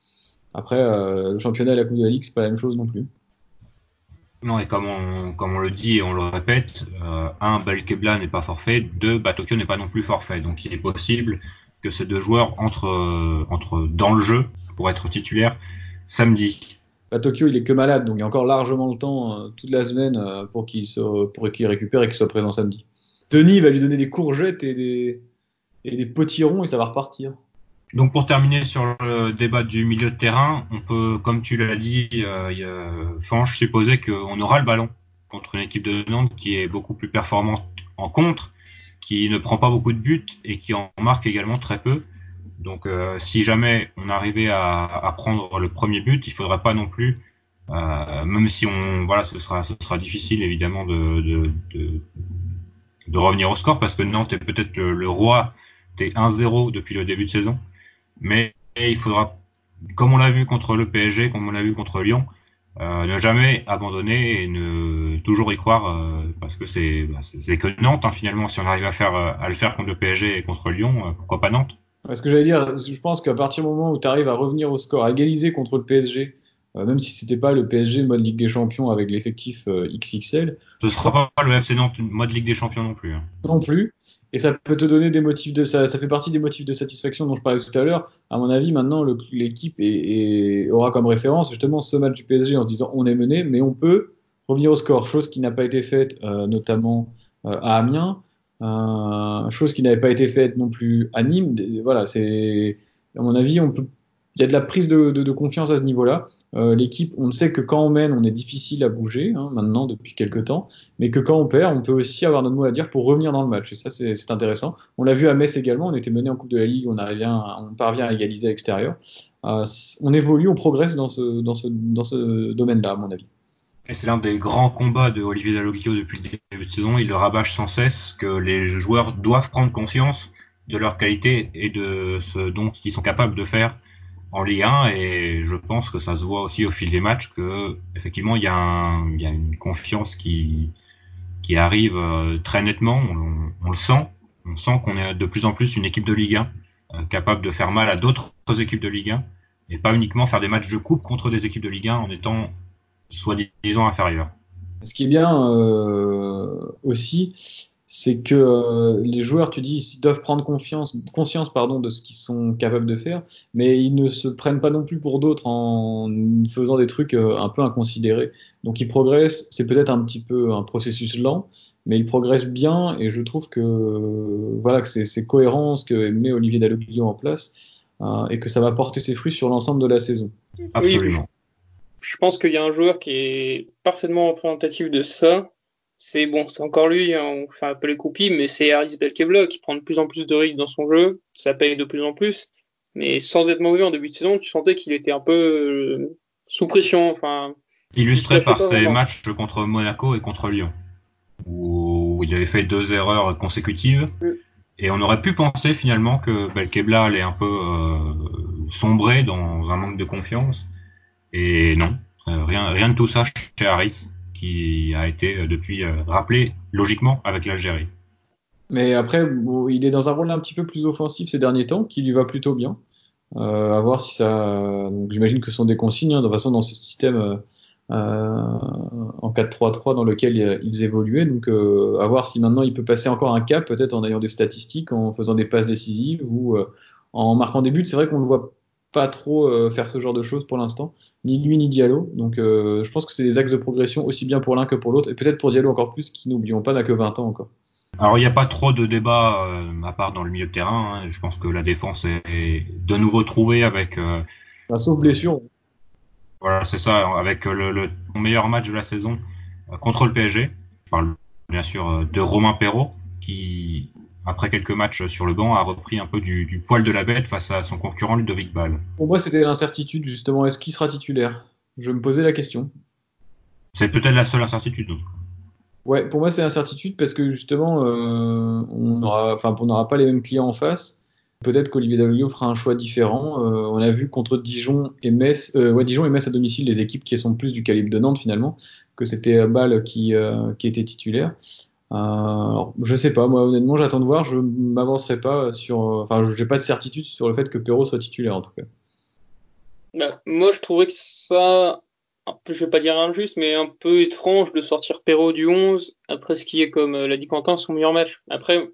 Après, euh, le championnat et la Coupe de la Ligue, c'est pas la même chose non plus. Non, et comme on, comme on le dit et on le répète, euh, un, Balkebla n'est pas forfait, deux, Batokyo n'est pas non plus forfait. Donc il est possible que ces deux joueurs entrent, euh, dans le jeu pour être titulaires samedi. Batokyo, il est que malade, donc il y a encore largement le temps toute la semaine pour qu'il pour qu'il récupère et qu'il soit présent samedi. Denis va lui donner des courgettes et des, et des potirons et ça va repartir. Donc pour terminer sur le débat du milieu de terrain, on peut, comme tu l'as dit, euh, Fanche, supposer qu'on aura le ballon contre une équipe de Nantes qui est beaucoup plus performante en contre, qui ne prend pas beaucoup de buts et qui en marque également très peu. Donc euh, si jamais on arrivait à, prendre le premier but, il faudrait pas non plus, euh, même si on, voilà, ce sera, ce sera difficile évidemment de, revenir au score parce que Nantes est peut-être le roi des 1-0 depuis le début de saison. Mais il faudra, comme on l'a vu contre le PSG, comme on l'a vu contre Lyon, euh, ne jamais abandonner et ne toujours y croire euh, parce que c'est bah, c'est que Nantes hein, finalement si on arrive à faire euh, à le faire contre le PSG et contre Lyon pourquoi pas Nantes? Ce que j'allais dire je pense qu'à partir du moment où tu arrives à revenir au score à égaliser contre le PSG euh, même si c'était pas le PSG mode Ligue des Champions avec l'effectif euh, XXL. Ce sera pas le FC Nantes mode Ligue des Champions non plus. Hein. Non plus. Et ça peut te donner des motifs de ça, ça fait partie des motifs de satisfaction dont je parlais tout à l'heure. À mon avis, maintenant l'équipe aura comme référence justement ce match du PSG en se disant on est mené, mais on peut revenir au score, chose qui n'a pas été faite euh, notamment à Amiens, chose qui n'avait pas été faite non plus à Nîmes. Voilà, c'est à mon avis, il y a de la prise de, de, de confiance à ce niveau-là. Euh, l'équipe, on sait que quand on mène, on est difficile à bouger hein, maintenant depuis quelques temps, mais que quand on perd, on peut aussi avoir notre mot à dire pour revenir dans le match. Et ça, c'est intéressant. On l'a vu à Metz également. On était mené en Coupe de la Ligue, on, parvient à égaliser à l'extérieur. Euh, on évolue, on progresse dans ce domaine-là, à mon avis. Et c'est l'un des grands combats de Olivier Dalloglio depuis le début de saison. Il le rabâche sans cesse que les joueurs doivent prendre conscience de leur qualité et de ce dont ils sont capables de faire en Ligue 1 et je pense que ça se voit aussi au fil des matchs que effectivement il y a, une confiance qui arrive euh, très nettement, on, on, le sent, on sent qu'on est de plus en plus une équipe de Ligue 1 euh, capable de faire mal à d'autres équipes de Ligue 1 et pas uniquement faire des matchs de coupe contre des équipes de Ligue 1 en étant soi-disant inférieurs. Ce qui est bien euh, aussi, c'est que euh, les joueurs, tu dis, ils doivent prendre confiance, conscience pardon, de ce qu'ils sont capables de faire, mais ils ne se prennent pas non plus pour d'autres en faisant des trucs euh, un peu inconsidérés. Donc ils progressent, c'est peut-être un petit peu un processus lent, mais ils progressent bien et je trouve que voilà que c'est cohérent ce que met Olivier Dalloglio en place euh, et que ça va porter ses fruits sur l'ensemble de la saison. Absolument. je pense qu'il y a un joueur qui est parfaitement représentatif de ça, c'est bon, c'est encore lui, hein, on fait un peu les copies, mais c'est Harris Belkebla qui prend de plus en plus de risques dans son jeu, ça paye de plus en plus, mais sans être mauvais en début de saison, tu sentais qu'il était un peu euh, sous pression. Enfin, Illustré par ses matchs contre Monaco et contre Lyon, où il avait fait deux erreurs consécutives, et on aurait pu penser finalement que Belkebla allait un peu euh, sombrer dans un manque de confiance, et non, euh, rien, rien de tout ça chez Harris qui a été euh, depuis euh, rappelé logiquement avec l'Algérie. Mais après, il est dans un rôle un petit peu plus offensif ces derniers temps, qui lui va plutôt bien. Euh, à voir si ça. J'imagine que ce sont des consignes. Hein, de toute façon, dans ce système en 4-3-3 dans lequel ils évoluaient. Donc, à voir si maintenant il peut passer encore un cap, peut-être en ayant des statistiques, en faisant des passes décisives ou en marquant des buts. C'est vrai qu'on le voit pas trop euh, faire ce genre de choses pour l'instant, ni lui ni Diallo. Donc euh, je pense que c'est des axes de progression aussi bien pour l'un que pour l'autre, et peut-être pour Diallo encore plus, qui n'oublions pas n'a que 20 ans encore. Alors il n'y a pas trop de débat euh, à part dans le milieu de terrain. Hein. Je pense que la défense est, de nouveau trouvée avec. Bah, sauf blessure. Voilà, c'est ça, avec le, le, meilleur match de la saison contre le PSG. Je parle bien sûr de Romain Perrault, qui, après quelques matchs sur le banc, a repris un peu du, poil de la bête face à son concurrent Ludovic Ball. Pour moi, c'était l'incertitude, justement. Est-ce qu'il sera titulaire? Je me posais la question. C'est peut-être la seule incertitude. Ouais, pour moi, c'est l'incertitude parce que justement, euh, on n'aura pas les mêmes clients en face. Peut-être qu'Olivier Davigno fera un choix différent. Euh, on a vu contre Dijon et Metz, euh, ouais, Dijon et Metz à domicile, les équipes qui sont plus du calibre de Nantes finalement, que c'était Ball qui, qui était titulaire. Euh, alors, je sais pas, moi honnêtement, j'attends de voir. Je m'avancerai pas sur. Enfin, j'ai pas de certitude sur le fait que Perrault soit titulaire en tout cas. Bah, moi, je trouvais que ça, je vais pas dire injuste, mais un peu étrange de sortir Perrault du 11 après ce qui est, comme euh, l'a dit Quentin, son meilleur match. Après,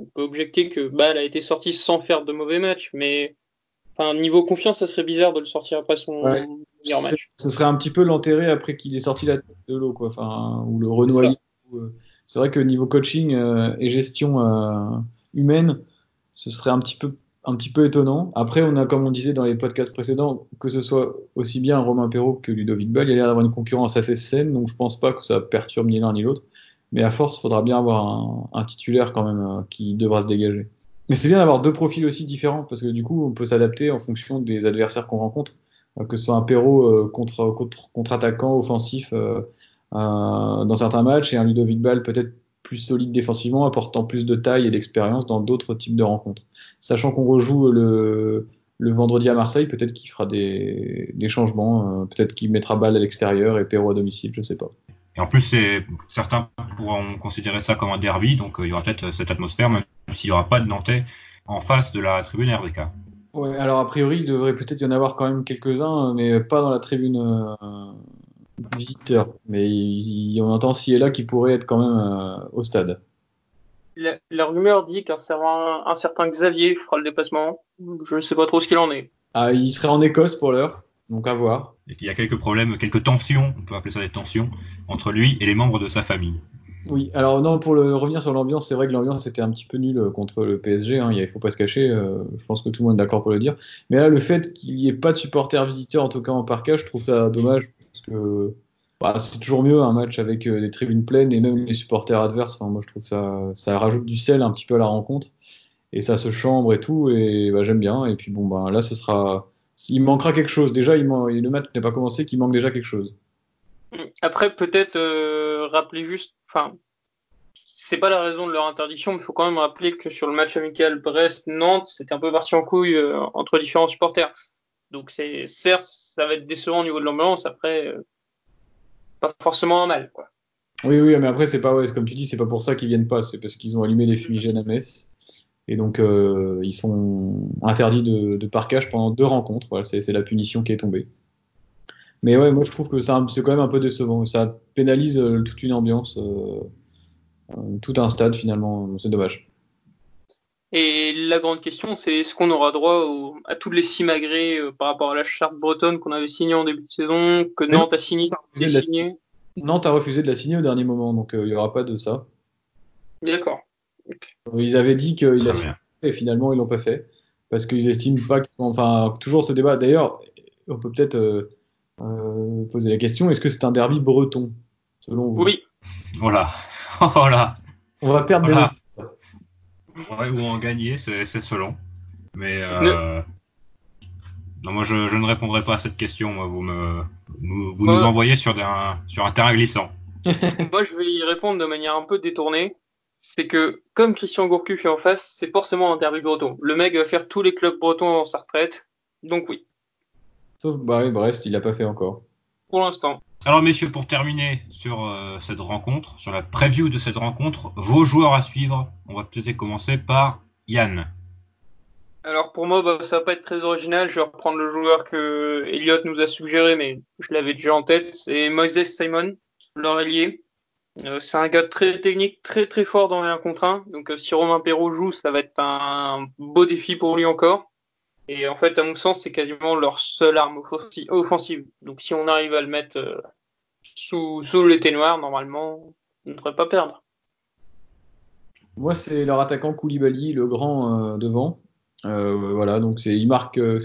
on peut objecter que Ball a été sorti sans faire de mauvais match, mais enfin, niveau confiance, ça serait bizarre de le sortir après son meilleur match. Ce serait un petit peu l'enterrer après qu'il ait sorti la tête de l'eau, quoi, enfin, ou le renoyer. Euh, c'est vrai que niveau coaching euh, et gestion euh, humaine, ce serait un petit peu un petit peu étonnant. Après, on a, comme on disait dans les podcasts précédents, que ce soit aussi bien Romain Perrault que Ludovic Ball, il y a l'air d'avoir une concurrence assez saine, donc je pense pas que ça perturbe ni l'un ni l'autre. Mais à force, faudra bien avoir un, titulaire quand même euh, qui devra se dégager. Mais c'est bien d'avoir deux profils aussi différents, parce que du coup, on peut s'adapter en fonction des adversaires qu'on rencontre. que ce soit un Perrault contre, contre, contre, attaquant offensif euh, dans certains matchs et un Ludovic Ball peut-être plus solide défensivement, apportant plus de taille et d'expérience dans d'autres types de rencontres. Sachant qu'on rejoue le, le vendredi à Marseille, peut-être qu'il fera des, des changements, euh, peut-être qu'il mettra balle à l'extérieur et Perrault à domicile, je sais pas. Et en plus, certains pourront considérer ça comme un derby, donc euh, il y aura peut-être cette atmosphère, même s'il n'y aura pas de Nantais en face de la tribune RDK. Ouais, alors a priori, il devrait peut-être y en avoir quand même quelques-uns, mais pas dans la tribune visiteur, mais il, on entend ci et là qui pourrait être quand même euh, au stade. La, rumeur dit qu'un un, certain Xavier fera le déplacement. Je ne sais pas trop ce qu'il en est. Ah, il serait en Écosse pour l'heure, donc à voir. Il y a quelques problèmes, quelques tensions, on peut appeler ça des tensions, entre lui et les membres de sa famille. Oui, alors non, pour le, revenir sur l'ambiance, c'est vrai que l'ambiance était un petit peu nulle contre le PSG, hein, il faut pas se cacher, euh, je pense que tout le monde est d'accord pour le dire. Mais là, le fait qu'il n'y ait pas de supporters visiteurs, en tout cas en parcage, je trouve ça dommage, parce que bah, c'est toujours mieux un match avec euh, des tribunes pleines et même les supporters adverses. Enfin, moi, je trouve ça, ça rajoute du sel un petit peu à la rencontre et ça se chambre et tout. Et bah, j'aime bien. Et puis bon, bah, là, ce sera. Il manquera quelque chose. Déjà, le match n'est pas commencé, qu'il manque déjà quelque chose. Après, peut-être euh, rappeler juste. Enfin, c'est pas la raison de leur interdiction, mais il faut quand même rappeler que sur le match amical Brest-Nantes, c'était un peu parti en couille euh, entre différents supporters. Donc, c'est certes, ça va être décevant au niveau de l'ambiance. Après, euh, pas forcément un mal, quoi. Oui, oui, mais après, c'est pas, ouais, comme tu dis, c'est pas pour ça qu'ils viennent pas, c'est parce qu'ils ont allumé des fumigènes à Metz. Et donc, euh, ils sont interdits de, de, parquage pendant deux rencontres. Voilà, c'est la punition qui est tombée. Mais ouais, moi, je trouve que c'est quand même un peu décevant. Ça pénalise euh, toute une ambiance, tout un stade, finalement. C'est dommage. Et la grande question, c'est est-ce qu'on aura droit à tous les simagrées euh, par rapport à la charte bretonne qu'on avait signée en début de saison, que Nantes a signé, Nantes a refusé de la signer au dernier moment, donc euh, il n'y aura pas de ça. D'accord. Ils avaient dit qu'ils la signé et finalement ils l'ont pas fait parce qu'ils estiment pas qu'ils enfin toujours ce débat. D'ailleurs, on peut peut-être euh, poser la question est-ce que c'est un derby breton selon vous? Oui. Voilà. voilà. On va perdre des ou en gagner, c'est selon. Mais euh, non, moi je, ne répondrai pas à cette question. Moi, vous me vous, nous envoyez sur un sur un terrain glissant. moi, je vais y répondre de manière un peu détournée. C'est que comme Christian Gourcuff est en face, c'est forcément un derby breton. Le mec va faire tous les clubs bretons avant sa retraite, donc oui. Sauf Barry Brest, il l'a pas fait encore. Pour l'instant. Alors messieurs, pour terminer sur euh, cette rencontre, sur la preview de cette rencontre, vos joueurs à suivre, on va peut-être commencer par Yann. Alors pour moi, bah, ça va pas être très original. Je vais reprendre le joueur que Elliot nous a suggéré, mais je l'avais déjà en tête. C'est Moises Simon. Euh, c'est un gars très technique, très très fort dans les 1 contre 1. Donc euh, si Romain Perrault joue, ça va être un beau défi pour lui encore. Et en fait, à mon sens, c'est quasiment leur seule arme offensive. Donc si on arrive à le mettre euh, sous, sous l'été noir, normalement, on ne devrait pas perdre. Moi, c'est leur attaquant Koulibaly, le grand euh, devant. Euh, voilà, donc c'est il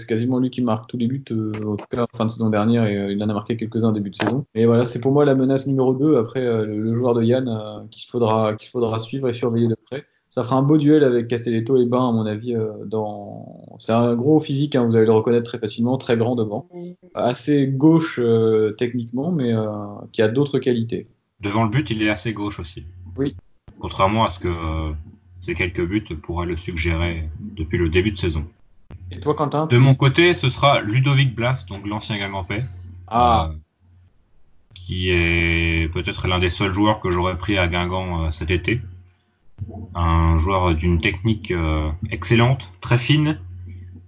quasiment lui qui marque tous les buts, en tout cas fin de saison dernière, et il en a marqué quelques-uns début de saison. Et voilà, c'est pour moi la menace numéro 2 après le, joueur de Yann qu'il faudra suivre et surveiller de près. Ça fera un beau duel avec Castelletto et Bain à mon avis. dans c'est un gros physique, hein, vous allez le reconnaître très facilement, très grand devant, assez gauche techniquement, mais qui a d'autres qualités. Devant le but, il est assez gauche aussi. Oui. Contrairement à ce que ces quelques buts pourraient le suggérer depuis le début de saison. Et toi, Quentin De mon côté, ce sera Ludovic Blas, donc l'ancien Guingampais. Ah. Euh, qui est peut-être l'un des seuls joueurs que j'aurais pris à Guingamp euh, cet été. Un joueur d'une technique euh, excellente, très fine,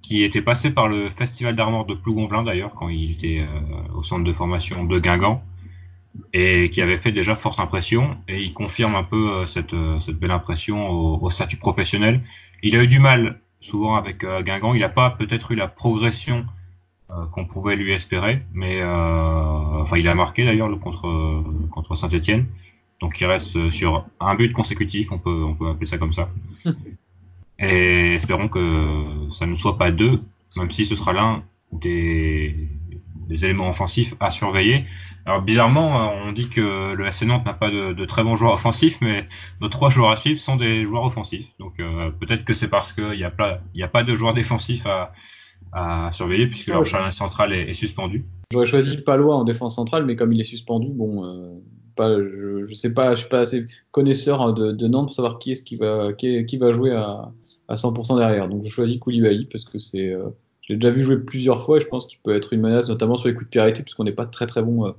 qui était passé par le Festival d'Armor de Plougonvelin d'ailleurs, quand il était au centre de formation de Guingamp et qui avait fait déjà forte impression et il confirme un peu euh, cette, euh, belle impression au, statut professionnel. Il a eu du mal souvent avec euh, Guingamp, il n'a pas peut-être eu la progression qu'on pouvait lui espérer, mais enfin il a marqué d'ailleurs contre contre Saint-Étienne, donc il reste sur un but consécutif, on peut on peut appeler ça comme ça. Et espérons que ça ne soit pas deux, même si ce sera l'un des, des éléments offensifs à surveiller. Alors bizarrement, on dit que le FC Nantes n'a pas de, très bons joueurs offensifs, mais nos trois joueurs à suivre sont des joueurs offensifs. Donc euh, peut-être que c'est parce qu'il n'y a, pas, a pas de joueurs défensifs à, surveiller puisque leur charnière central est, suspendu. J'aurais choisi Palois en défense centrale, mais comme il est suspendu, bon, euh, pas, je, je, sais pas, je suis pas assez connaisseur hein, de, Nantes pour savoir qui est-ce qui va, qui, va jouer à, 100% derrière. Donc je choisis Koulibaly parce que c'est euh, j'ai déjà vu jouer plusieurs fois et je pense qu'il peut être une menace, notamment sur les coups de pied arrêtés, puisqu'on n'est pas très très bon euh,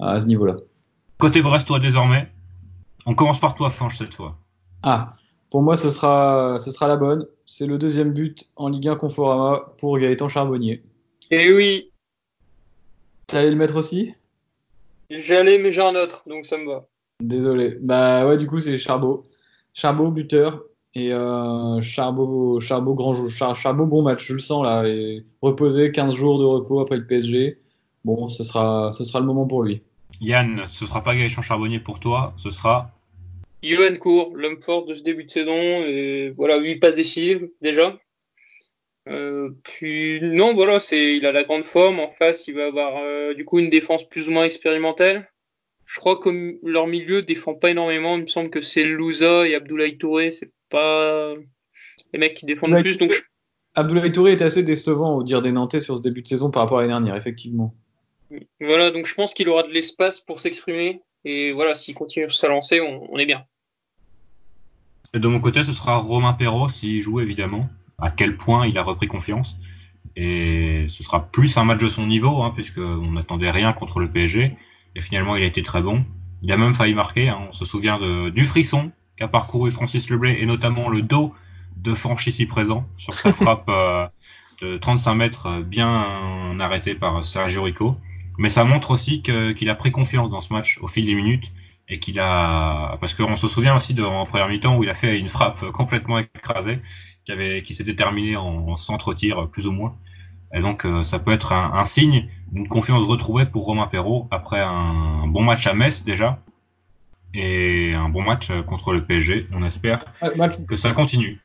à ce niveau-là. Côté Brestois désormais, on commence par toi, Fange, cette fois. Ah, pour moi, ce sera, ce sera la bonne. C'est le deuxième but en Ligue 1 Conforama pour Gaëtan Charbonnier. Eh oui allais le mettre aussi? J'allais, mais j'ai un autre, donc ça me va. Désolé. Bah ouais, du coup, c'est Charbot. Charbot, buteur. Et euh, Charbot, Charbot, grand jour, Charbot, bon match, je le sens là. Et reposé, 15 jours de repos après le PSG. Bon, ce sera, ce sera le moment pour lui. Yann, ce sera pas Gaëtan Charbonnier pour toi, ce sera. Johan Cour, l'homme fort de ce début de saison. Et voilà, 8 passes décisives déjà. Euh, puis non, voilà, c'est, il a la grande forme. En face, il va avoir euh, du coup une défense plus ou moins expérimentale. Je crois que leur milieu défend pas énormément. Il me semble que c'est Louza et Abdoulaye Touré. C'est pas les mecs qui défendent le plus. Donc Abdoulaye Touré est assez décevant au dire des Nantais sur ce début de saison par rapport à l'année dernière, effectivement. Voilà, donc je pense qu'il aura de l'espace pour s'exprimer. Et voilà, s'il continue sa lancée, on, on, est bien. Et de mon côté, ce sera Romain Perrault s'il joue évidemment. À quel point il a repris confiance. Et ce sera plus un match de son niveau, hein, puisqu'on n'attendait rien contre le PSG. Et finalement, il a été très bon. Il a même failli marquer. Hein. On se souvient de, du frisson qu'a parcouru Francis Leblay et notamment le dos de Franchi ici présent sur sa frappe euh, de 35 mètres euh, bien arrêtée par Sergio Rico. Mais ça montre aussi qu'il a pris confiance dans ce match au fil des minutes et qu'il a parce qu'on se souvient aussi de, en première mi-temps où il a fait une frappe complètement écrasée qui avait qui s'était terminée en, centre-tir plus ou moins. Et donc euh, ça peut être un, un signe d'une confiance retrouvée pour Romain Perrault après un bon match à Metz déjà et un bon match contre le PSG. On espère ah, que ça continue.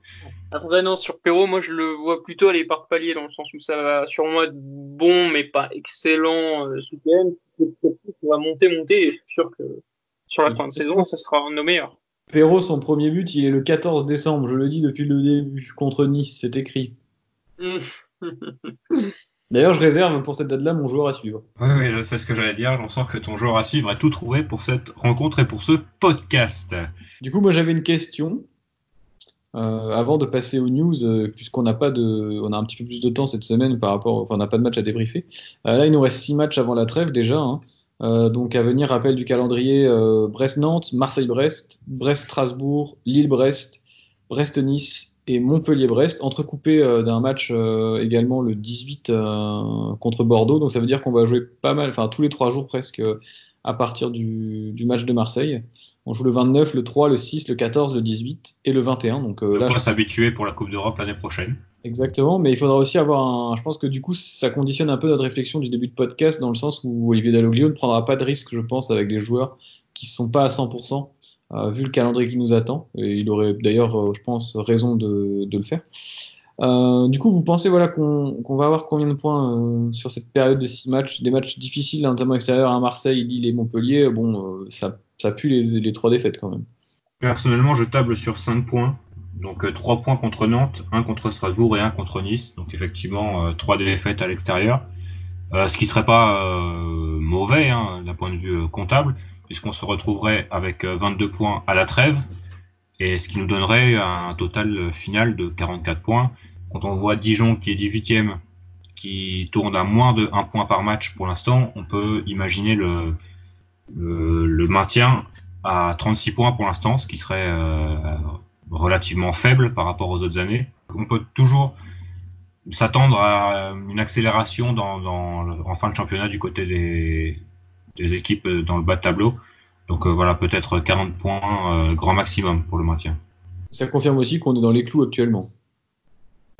Après, non, sur Perrault, moi je le vois plutôt aller par palier dans le sens où ça va sûrement être bon, mais pas excellent euh, sous On va monter, monter, et je suis sûr que sur la fin de saison, ça sera un de nos meilleurs. Perrault, son premier but, il est le 14 décembre, je le dis depuis le début, contre Nice, c'est écrit. D'ailleurs, je réserve pour cette date-là mon joueur à suivre. Oui, oui, je sais ce que j'allais dire. Je sens que ton joueur à suivre a tout trouvé pour cette rencontre et pour ce podcast. Du coup, moi, j'avais une question. Euh, avant de passer aux news, euh, puisqu'on n'a pas de, on a un petit peu plus de temps cette semaine par rapport, enfin, on n'a pas de match à débriefer. Euh, là, il nous reste six matchs avant la trêve déjà. Hein. Donc à venir, rappel du calendrier Brest-Nantes, Marseille-Brest, Brest-Strasbourg, Lille-Brest, Brest-Nice, et Montpellier-Brest, entrecoupé euh, d'un match euh, également le 18 euh, contre Bordeaux. Donc ça veut dire qu'on va jouer pas mal, enfin tous les trois jours presque à partir du, match de Marseille. On joue le 29, le 3, le 6, le 14, le 18 et le 21. Donc là, on va s'habituer pour la Coupe d'Europe l'année prochaine? Exactement, mais il faudra aussi avoir un. Je pense que du coup, ça conditionne un peu notre réflexion du début de podcast dans le sens où Olivier Dalloglio ne prendra pas de risque, je pense, avec des joueurs qui ne sont pas à 100%. Euh, vu le calendrier qui nous attend. Et il aurait d'ailleurs, euh, je pense, raison de, le faire. Euh, du coup, vous pensez voilà qu'on va avoir combien de points sur cette période de six matchs, des matchs difficiles, notamment extérieurs à Marseille, Lille et Montpellier. Bon, ça, ça pue les, les trois défaites quand même. Personnellement, je table sur 5 points. Donc 3 points contre Nantes, 1 contre Strasbourg et 1 contre Nice. Donc effectivement, 3 défaites à l'extérieur. ce qui serait pas mauvais hein, d'un point de vue comptable, puisqu'on se retrouverait avec 22 points à la trêve, et ce qui nous donnerait un total final de 44 points. Quand on voit Dijon qui est 18e, qui tourne à moins de 1 point par match pour l'instant, on peut imaginer le, maintien à 36 points pour l'instant, ce qui serait euh, relativement faible par rapport aux autres années. On peut toujours s'attendre à une accélération dans, dans, en fin de championnat du côté des, des équipes dans le bas de tableau. Donc euh, voilà, peut-être 40 points euh, grand maximum pour le maintien. Ça confirme aussi qu'on est dans les clous actuellement.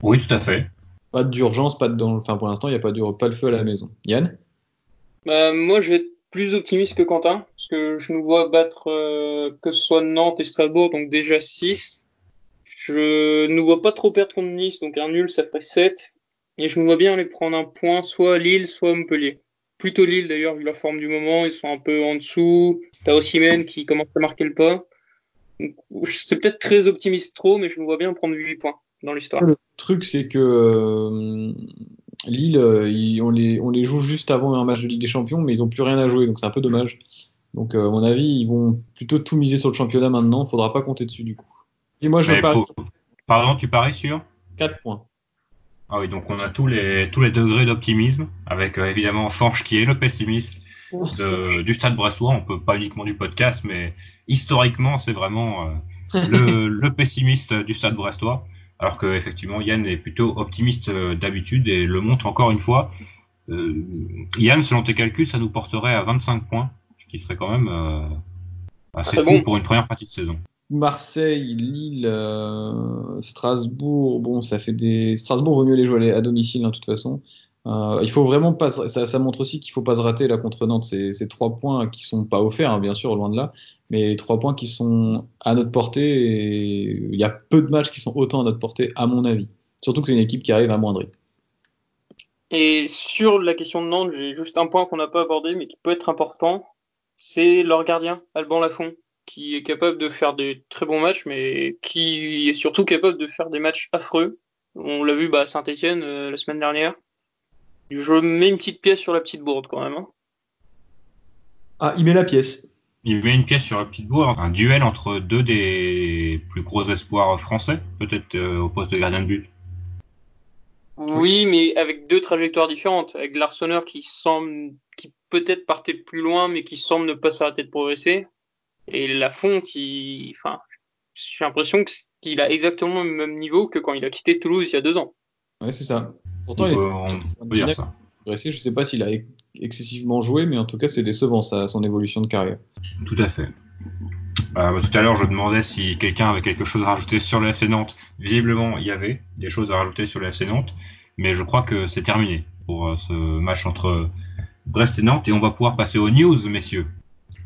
Oui, tout à fait. Pas d'urgence, pas de enfin pour l'instant il n'y a pas, de... pas le feu à la maison. Yann? Bah, Moi je vais plus optimiste que Quentin, parce que je nous vois battre euh, que ce soit Nantes et Strasbourg, donc déjà 6. Je ne vois pas trop perdre contre Nice, donc un nul ça ferait 7. Et je nous vois bien aller prendre un point, soit Lille, soit Montpellier. Plutôt Lille d'ailleurs, vu la forme du moment, ils sont un peu en dessous. T'as aussi Men qui commence à marquer le pas. C'est peut-être très optimiste trop, mais je me vois bien prendre 8 points dans l'histoire. Le truc, c'est que euh, Lille, euh, on, les, on les joue juste avant un match de Ligue des Champions, mais ils n'ont plus rien à jouer, donc c'est un peu dommage. Donc, euh, à mon avis, ils vont plutôt tout miser sur le championnat maintenant. Faudra pas compter dessus du coup. Et moi, je vais parier. Pardon, tu paries sur 4 points. Ah oui, donc on a tous les, tous les degrés d'optimisme, avec évidemment Forge qui est le pessimiste du Stade Brestois. On peut pas uniquement du podcast, mais historiquement, c'est vraiment euh, le, le, pessimiste du Stade Brestois. Alors que effectivement, Yann est plutôt optimiste euh, d'habitude et le montre encore une fois. Euh, Yann, selon tes calculs, ça nous porterait à 25 points, ce qui serait quand même assez fou pour une première partie de saison. Marseille, Lille, Strasbourg, bon, ça fait des. Strasbourg vaut mieux les jouer à domicile, hein, de toute façon. Euh, il faut vraiment pas. Ça, ça montre aussi qu'il faut pas se rater là contre Nantes. Ces trois points qui sont pas offerts, hein, bien sûr, loin de là, mais trois points qui sont à notre portée. Il y a peu de matchs qui sont autant à notre portée, à mon avis. Surtout que c'est une équipe qui arrive à moindre. Et sur la question de Nantes, j'ai juste un point qu'on n'a pas abordé, mais qui peut être important. C'est leur gardien, Alban Lafont, qui est capable de faire des très bons matchs, mais qui est surtout capable de faire des matchs affreux. On l'a vu bah, à Saint-Etienne euh, la semaine dernière. Je mets une petite pièce sur la petite bourde quand même. Hein. Ah, il met la pièce. Il met une pièce sur la petite bourde. Un duel entre deux des plus gros espoirs français, peut-être euh, au poste de gardien de but. Oui, mais avec deux trajectoires différentes. Avec l'Arseneur qui semble, qui peut-être partait plus loin, mais qui semble ne pas s'arrêter de progresser. Et Lafont qui, enfin, j'ai l'impression qu'il a exactement le même niveau que quand il a quitté Toulouse il y a deux ans. Ouais, c'est ça. Pourtant, il est Je sais pas s'il a excessivement joué, mais en tout cas, c'est décevant ça, son évolution de carrière. Tout à fait. Bah, bah, tout à l'heure, je demandais si quelqu'un avait quelque chose à rajouter sur le FC Nantes. Visiblement, il y avait des choses à rajouter sur le FC Nantes, mais je crois que c'est terminé pour euh, ce match entre Brest et Nantes, et on va pouvoir passer aux news, messieurs.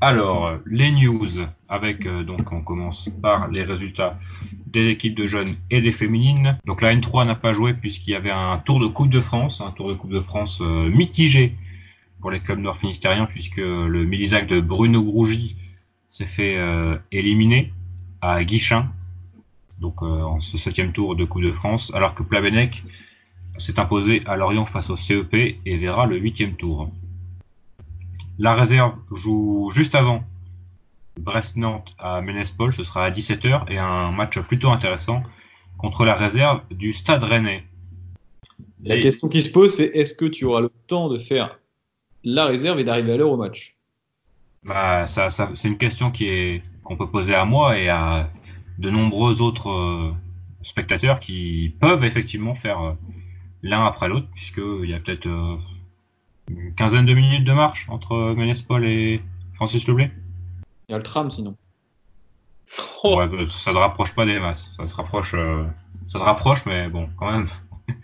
Alors, les news, avec euh, donc on commence par les résultats des équipes de jeunes et des féminines. Donc la N3 n'a pas joué puisqu'il y avait un tour de Coupe de France, un tour de Coupe de France euh, mitigé pour les clubs nord-finistériens puisque le Milisac de Bruno Grougy s'est fait euh, éliminer à Guichin, donc en ce septième tour de Coupe de France, alors que Plavenec s'est imposé à Lorient face au CEP et verra le huitième tour. La réserve joue juste avant Brest-Nantes à Ménespol, ce sera à 17h et un match plutôt intéressant contre la réserve du Stade Rennais. La question qui se pose, c'est est-ce que tu auras le temps de faire la réserve et d'arriver à l'heure au match? Bah, ça, C'est une question qui est qu'on peut poser à moi et à de nombreux autres euh, spectateurs qui peuvent effectivement faire euh, l'un après l'autre, puisqu'il y a peut-être euh, une quinzaine de minutes de marche entre Ménespol et Francis Leblé. Il y a le tram sinon. Oh. Ouais, bah, ça ne rapproche pas des masses. Ça se rapproche, euh, ça se rapproche, mais bon, quand même.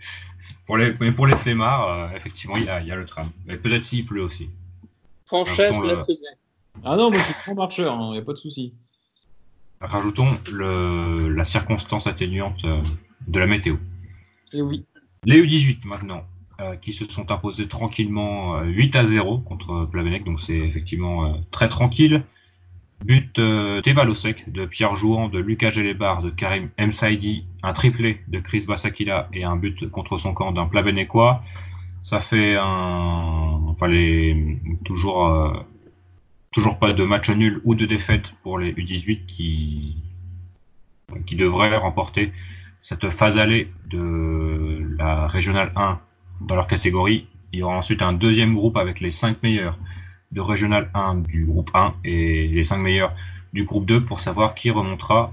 pour les, mais pour les flemmards, euh, effectivement, il y, a, il y, a, le tram. Mais peut-être s'il pleut aussi. C'est bien. Ah non, moi je suis grand marcheur, il hein, n'y a pas de souci. Rajoutons le, la circonstance atténuante euh, de la météo. Et oui. Les U18 maintenant, qui se sont imposés tranquillement 8 à 0 contre Plavenec, donc c'est effectivement très tranquille. But euh, de Pierre Jouan, de Lucas Gélébar, de Karim Msaidi, un triplé de Chris Basakila et un but contre son camp d'un Plavenecois. Ça fait toujours, euh, toujours pas de match nul ou de défaite pour les U18 qui, qui devraient remporter cette phase allée de la régionale 1 dans leur catégorie. Il y aura ensuite un deuxième groupe avec les 5 meilleurs de Régional 1 du groupe 1 et les 5 meilleurs du groupe 2 pour savoir qui remontera,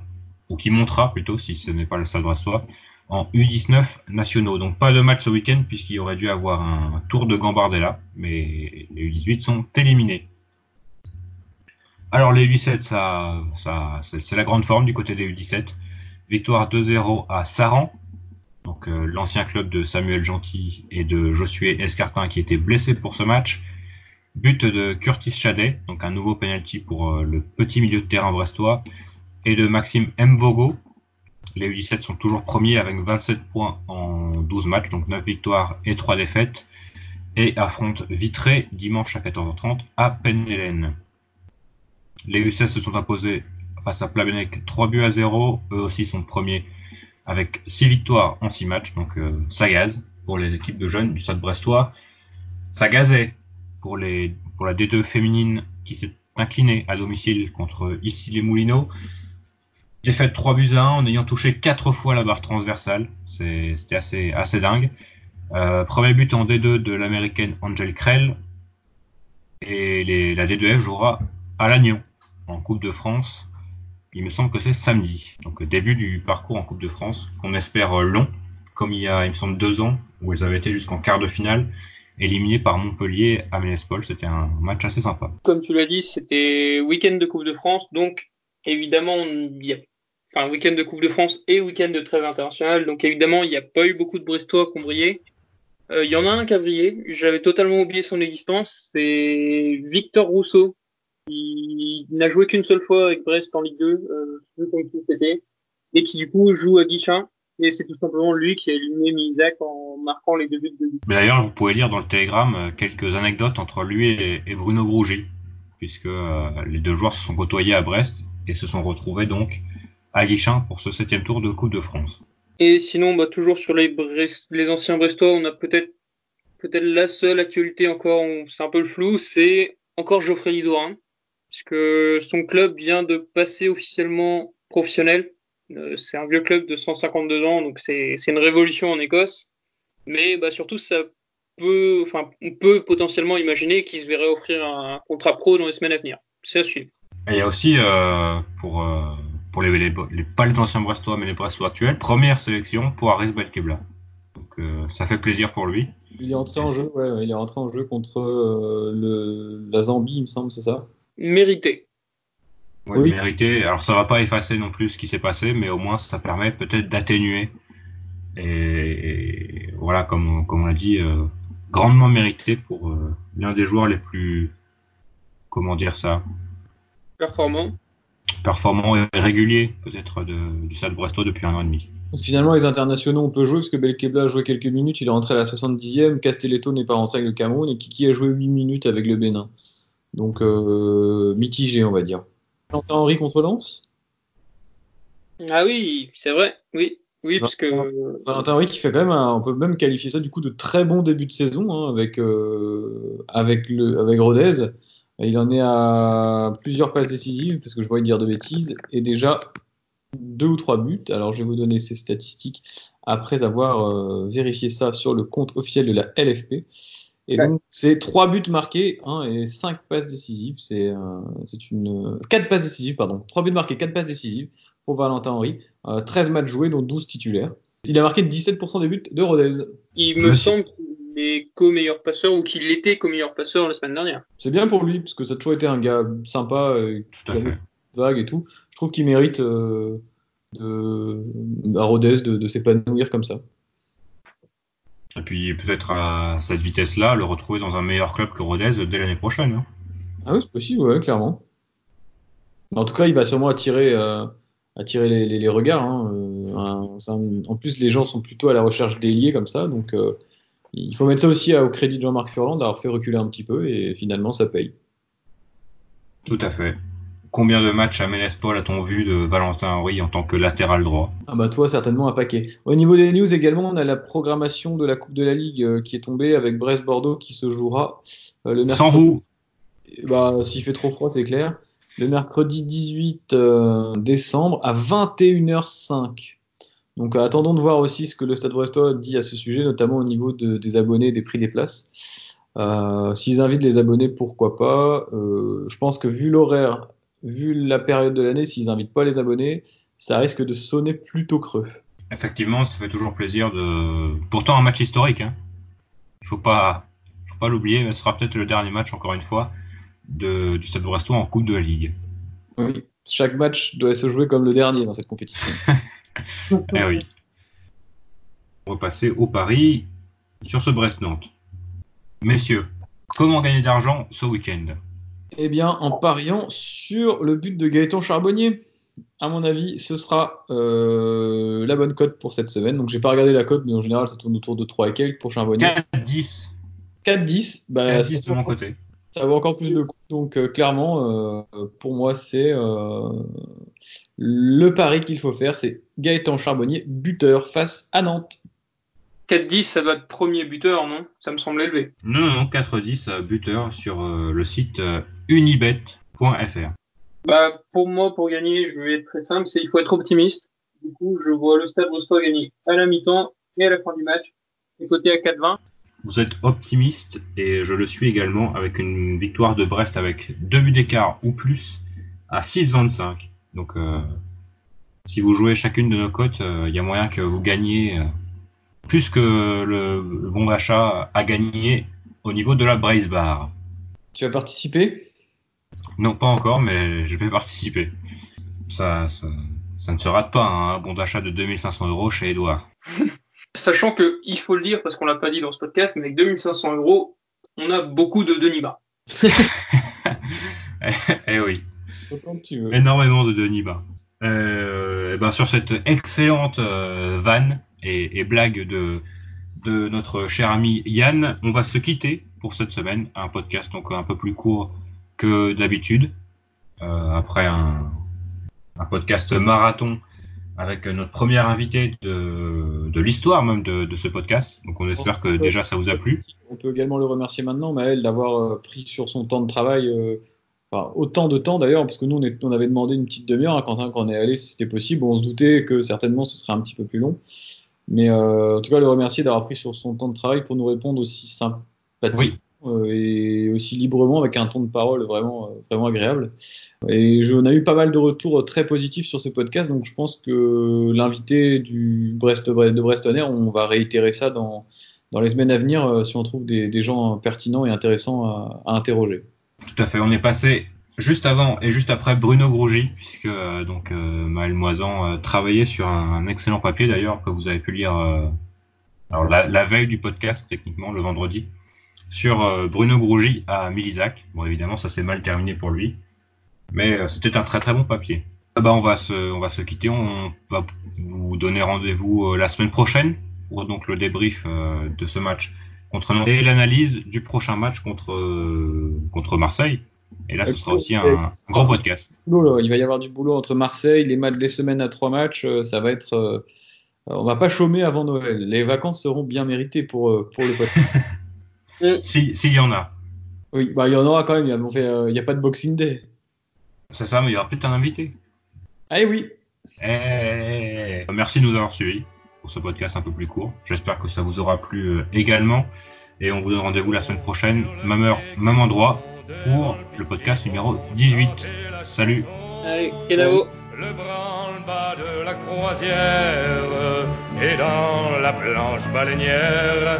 ou qui montera plutôt, si ce n'est pas le Stade Brestois, en U19 nationaux. Donc pas de match ce week-end puisqu'il aurait dû avoir un tour de Gambardella, mais les U18 sont éliminés. Alors les U17, ça, ça, c'est la grande forme du côté des U17. Victoire 2-0 à Saran, donc euh, l'ancien club de Samuel Gentil et de Josué Escartin qui étaient blessés pour ce match. But de Curtis Chadet, donc un nouveau penalty pour euh, le petit milieu de terrain brestois, et de Maxime Mvogo. Les U17 sont toujours premiers avec 27 points en 12 matchs, donc 9 victoires et 3 défaites, et affrontent Vitré dimanche à 14h30 à Penhelen. Les U16 se sont imposés face à Plabenec 3 buts à 0, eux aussi sont premiers avec 6 victoires en 6 matchs, donc euh, ça gaz pour les équipes de jeunes du Stade brestois. Ça gazait pour, les, pour la D2 féminine qui s'est inclinée à domicile contre ici les Moulineaux. Défaite 3 buts à 1 en ayant touché 4 fois la barre transversale. C'était assez, assez dingue. Euh, premier but en D2 de l'américaine Angel Krell. Et la D2F jouera à Lannion en Coupe de France. Il me semble que c'est samedi. Donc début du parcours en Coupe de France qu'on espère long, comme il y a, il me semble, deux ans où ils avaient été jusqu'en quart de finale éliminé par Montpellier à Ménespol. C'était un match assez sympa. Comme tu l'as dit, c'était week-end de Coupe de France, donc évidemment, il y enfin week-end de Coupe de France et week-end de trêve internationale, donc évidemment, il n'y a pas eu beaucoup de Brestois qui ont. Euh, il y en a un qui a brillé, j'avais totalement oublié son existence, c'est Victor Rousseau. Il, n'a joué qu'une seule fois avec Brest en Ligue 2, euh, je sais qui c'était, et qui du coup joue à Guichin. Et c'est tout simplement lui qui a éliminé Misak en marquant les deux buts de lui. D'ailleurs, vous pouvez lire dans le Télégramme euh, quelques anecdotes entre lui et, Bruno Grougy, puisque euh, les deux joueurs se sont côtoyés à Brest et se sont retrouvés donc à Guichin pour ce septième tour de Coupe de France. Et sinon, bah, toujours sur les, les anciens Brestois, on a peut-être peut-être la seule actualité encore, c'est un peu le flou, c'est encore Geoffrey Lidourin, puisque son club vient de passer officiellement professionnel euh, c'est un vieux club de 152 ans, donc c'est une révolution en Écosse. Mais bah, surtout, ça peut, enfin, on peut potentiellement imaginer qu'il se verrait offrir un contrat pro dans les semaines à venir. C'est à suivre. Et il y a aussi, euh, pour, euh, pour les, les, pas les anciens Brestois, mais les Brestois actuels, première sélection pour Aris Belkebla. Donc ça fait plaisir pour lui. Il est entré en jeu, ouais, il est rentré en jeu contre le, la Zambie, il me semble, c'est ça? Mérité oui. mérité. Alors ça va pas effacer non plus ce qui s'est passé, mais au moins ça permet peut-être d'atténuer. Et, voilà, comme, comme on l'a dit, euh, grandement mérité pour euh, l'un des joueurs les plus, comment dire ça? Performant. Performant et régulier peut-être du Stade Brestois depuis un an et demi. Finalement, les internationaux, on peut jouer parce que Belkebla a joué quelques minutes, il est rentré à la 70e, Castelletto n'est pas rentré avec le Cameroun et Kiki a joué 8 minutes avec le Bénin. Donc euh, mitigé, on va dire. Valentin Henry contre Lens Ah oui, c'est vrai, oui. Oui, parce que. Valentin Henry qui fait quand même, on peut même qualifier ça du coup de très bon début de saison hein, avec, euh, avec, le, avec Rodez. Il en est à plusieurs passes décisives, parce que je vois dire de bêtises, et déjà deux ou trois buts. Alors je vais vous donner ces statistiques après avoir euh, vérifié ça sur le compte officiel de la LFP. Et donc, c'est trois buts marqués hein, et cinq passes décisives. C'est euh, une. quatre passes décisives, pardon. Trois buts marqués, quatre passes décisives pour Valentin Henry. 13 euh, matchs joués, dont 12 titulaires. Il a marqué 17% des buts de Rodez. Il me semble qu'il est co-meilleur passeur ou qu'il était co-meilleur passeur la semaine dernière. C'est bien pour lui, parce que ça a toujours été un gars sympa, euh, vague et tout. Je trouve qu'il mérite euh, de, à Rodez de, de s'épanouir comme ça. Et puis peut-être à cette vitesse-là, le retrouver dans un meilleur club que Rodez dès l'année prochaine. Hein. Ah oui, c'est possible, ouais, clairement. En tout cas, il va sûrement attirer, euh, attirer les, les, regards. Hein. Euh, en plus, les gens sont plutôt à la recherche d'ailier comme ça, donc il faut mettre ça aussi au crédit de Jean-Marc Furland d'avoir fait reculer un petit peu et finalement ça paye. Tout à fait. Combien de matchs à Ménespol a-t-on vu de Valentin Henry en tant que latéral droit? Ah bah toi certainement un paquet. Au niveau des news également, on a la programmation de la Coupe de la Ligue euh, qui est tombée avec Brest-Bordeaux qui se jouera euh, le mercredi. Sans vous Bah s'il fait trop froid c'est clair. Le mercredi 18 euh, décembre à 21h05. Donc attendons de voir aussi ce que le Stade Brestois dit à ce sujet, notamment au niveau des abonnés, des prix des places. S'ils invitent les abonnés, pourquoi pas? je pense que vu l'horaire vu la période de l'année, s'ils n'invitent pas les abonnés, ça risque de sonner plutôt creux. Effectivement, ça fait toujours plaisir de. Pourtant, un match historique. Hein. Il faut pas, faut pas l'oublier. Mais ce sera peut-être le dernier match, encore une fois, de, du Stade Brestois en Coupe de la Ligue. Oui, chaque match doit se jouer comme le dernier dans cette compétition. eh oui. On va passer au pari sur ce Brest-Nantes. Messieurs, comment gagner d'argent ce week-end? Eh bien, en pariant sur le but de Gaëtan Charbonnier. À mon avis, ce sera euh, la bonne cote pour cette semaine. Donc, j'ai pas regardé la cote, mais en général, ça tourne autour de 3 et quelques pour Charbonnier. 4-10. 4-10. Bah, 4-10 de mon côté. Ça vaut encore plus de coup. Donc, euh, clairement, euh, pour moi, c'est le pari qu'il faut faire. C'est Gaëtan Charbonnier, buteur face à Nantes. 4-10, ça doit être premier buteur, non? Ça me semble élevé. Non, non, 4-10, buteur sur le site unibet.fr bah, Pour moi, pour gagner, je vais être très simple, c'est il faut être optimiste. Du coup, je vois le Stade Brestois gagner à la mi-temps et à la fin du match, et côté à 4-20. Vous êtes optimiste et je le suis également avec une victoire de Brest avec deux buts d'écart ou plus à 6-25. Donc, euh, si vous jouez chacune de nos cotes, euh, il y a moyen que vous gagniez euh, plus que le, bon d'achat à gagner au niveau de la Brace Bar. Tu vas participer Non, pas encore, mais je vais participer. Ça, ça, ne se rate pas, hein, un bon d'achat de 2500 euros chez Edouard. Sachant que, il faut le dire, parce qu'on l'a pas dit dans ce podcast, mais avec 2500 euros, on a beaucoup de Denis Bas. Eh, oui. Énormément de Denis Bas. Euh, eh ben sur cette excellente euh, vanne et, et, blague de, de notre cher ami Yann, on va se quitter pour cette semaine. Un podcast donc un peu plus court que d'habitude. Euh, après un, un, podcast marathon avec notre première invité de, de l'histoire même de, de, ce podcast. Donc on espère que déjà ça vous a plu. On peut également le remercier maintenant, Maël, d'avoir euh, pris sur son temps de travail. Euh, enfin, autant de temps d'ailleurs, parce que nous on, est, on avait demandé une petite demi-heure à Quentin quand on est allé si c'était possible. On se doutait que certainement ce serait un petit peu plus long. Mais euh, en tout cas, le remercier d'avoir pris sur son temps de travail pour nous répondre aussi sympathique euh, et librement avec un ton de parole vraiment, euh, vraiment agréable. Et on a eu pas mal de retours très positifs sur ce podcast, donc je pense que l'invité du Brest, de Brestonner, on va réitérer ça dans, dans les semaines à venir euh, si on trouve des, gens pertinents et intéressants à, interroger. Tout à fait, on est passé juste avant et juste après Bruno Grougy, puisque donc Maël Moisan travaillait sur un, excellent papier d'ailleurs que vous avez pu lire alors la, veille du podcast, techniquement le vendredi sur euh, Bruno Grougy à Milizac. Bon, évidemment, ça s'est mal terminé pour lui, mais euh, c'était un très très bon papier. Ah bah, on va se, on va se quitter. On va vous donner rendez-vous euh, la semaine prochaine pour donc le débrief de ce match contre Nantes et l'analyse du prochain match contre contre Marseille. Et là, ce sera aussi un, grand podcast. Il va y avoir du boulot entre Marseille, les matchs, les semaines à trois matchs. Ça va être, on va pas chômer avant Noël. Les vacances seront bien méritées pour pour le podcast. S'il y en a. Oui, bah il y en aura quand même. Il n'y euh, a, pas de Boxing Day. C'est ça, mais il y aura peut-être un invité. Ah oui. Eh, merci de nous avoir suivis pour ce podcast un peu plus court. J'espère que ça vous aura plu euh, également. Et on vous donne rendez-vous la semaine prochaine, même heure, même endroit, pour le podcast numéro 18. Salut. Allez, Le branle-bas de la croisière et dans la planche baleinière.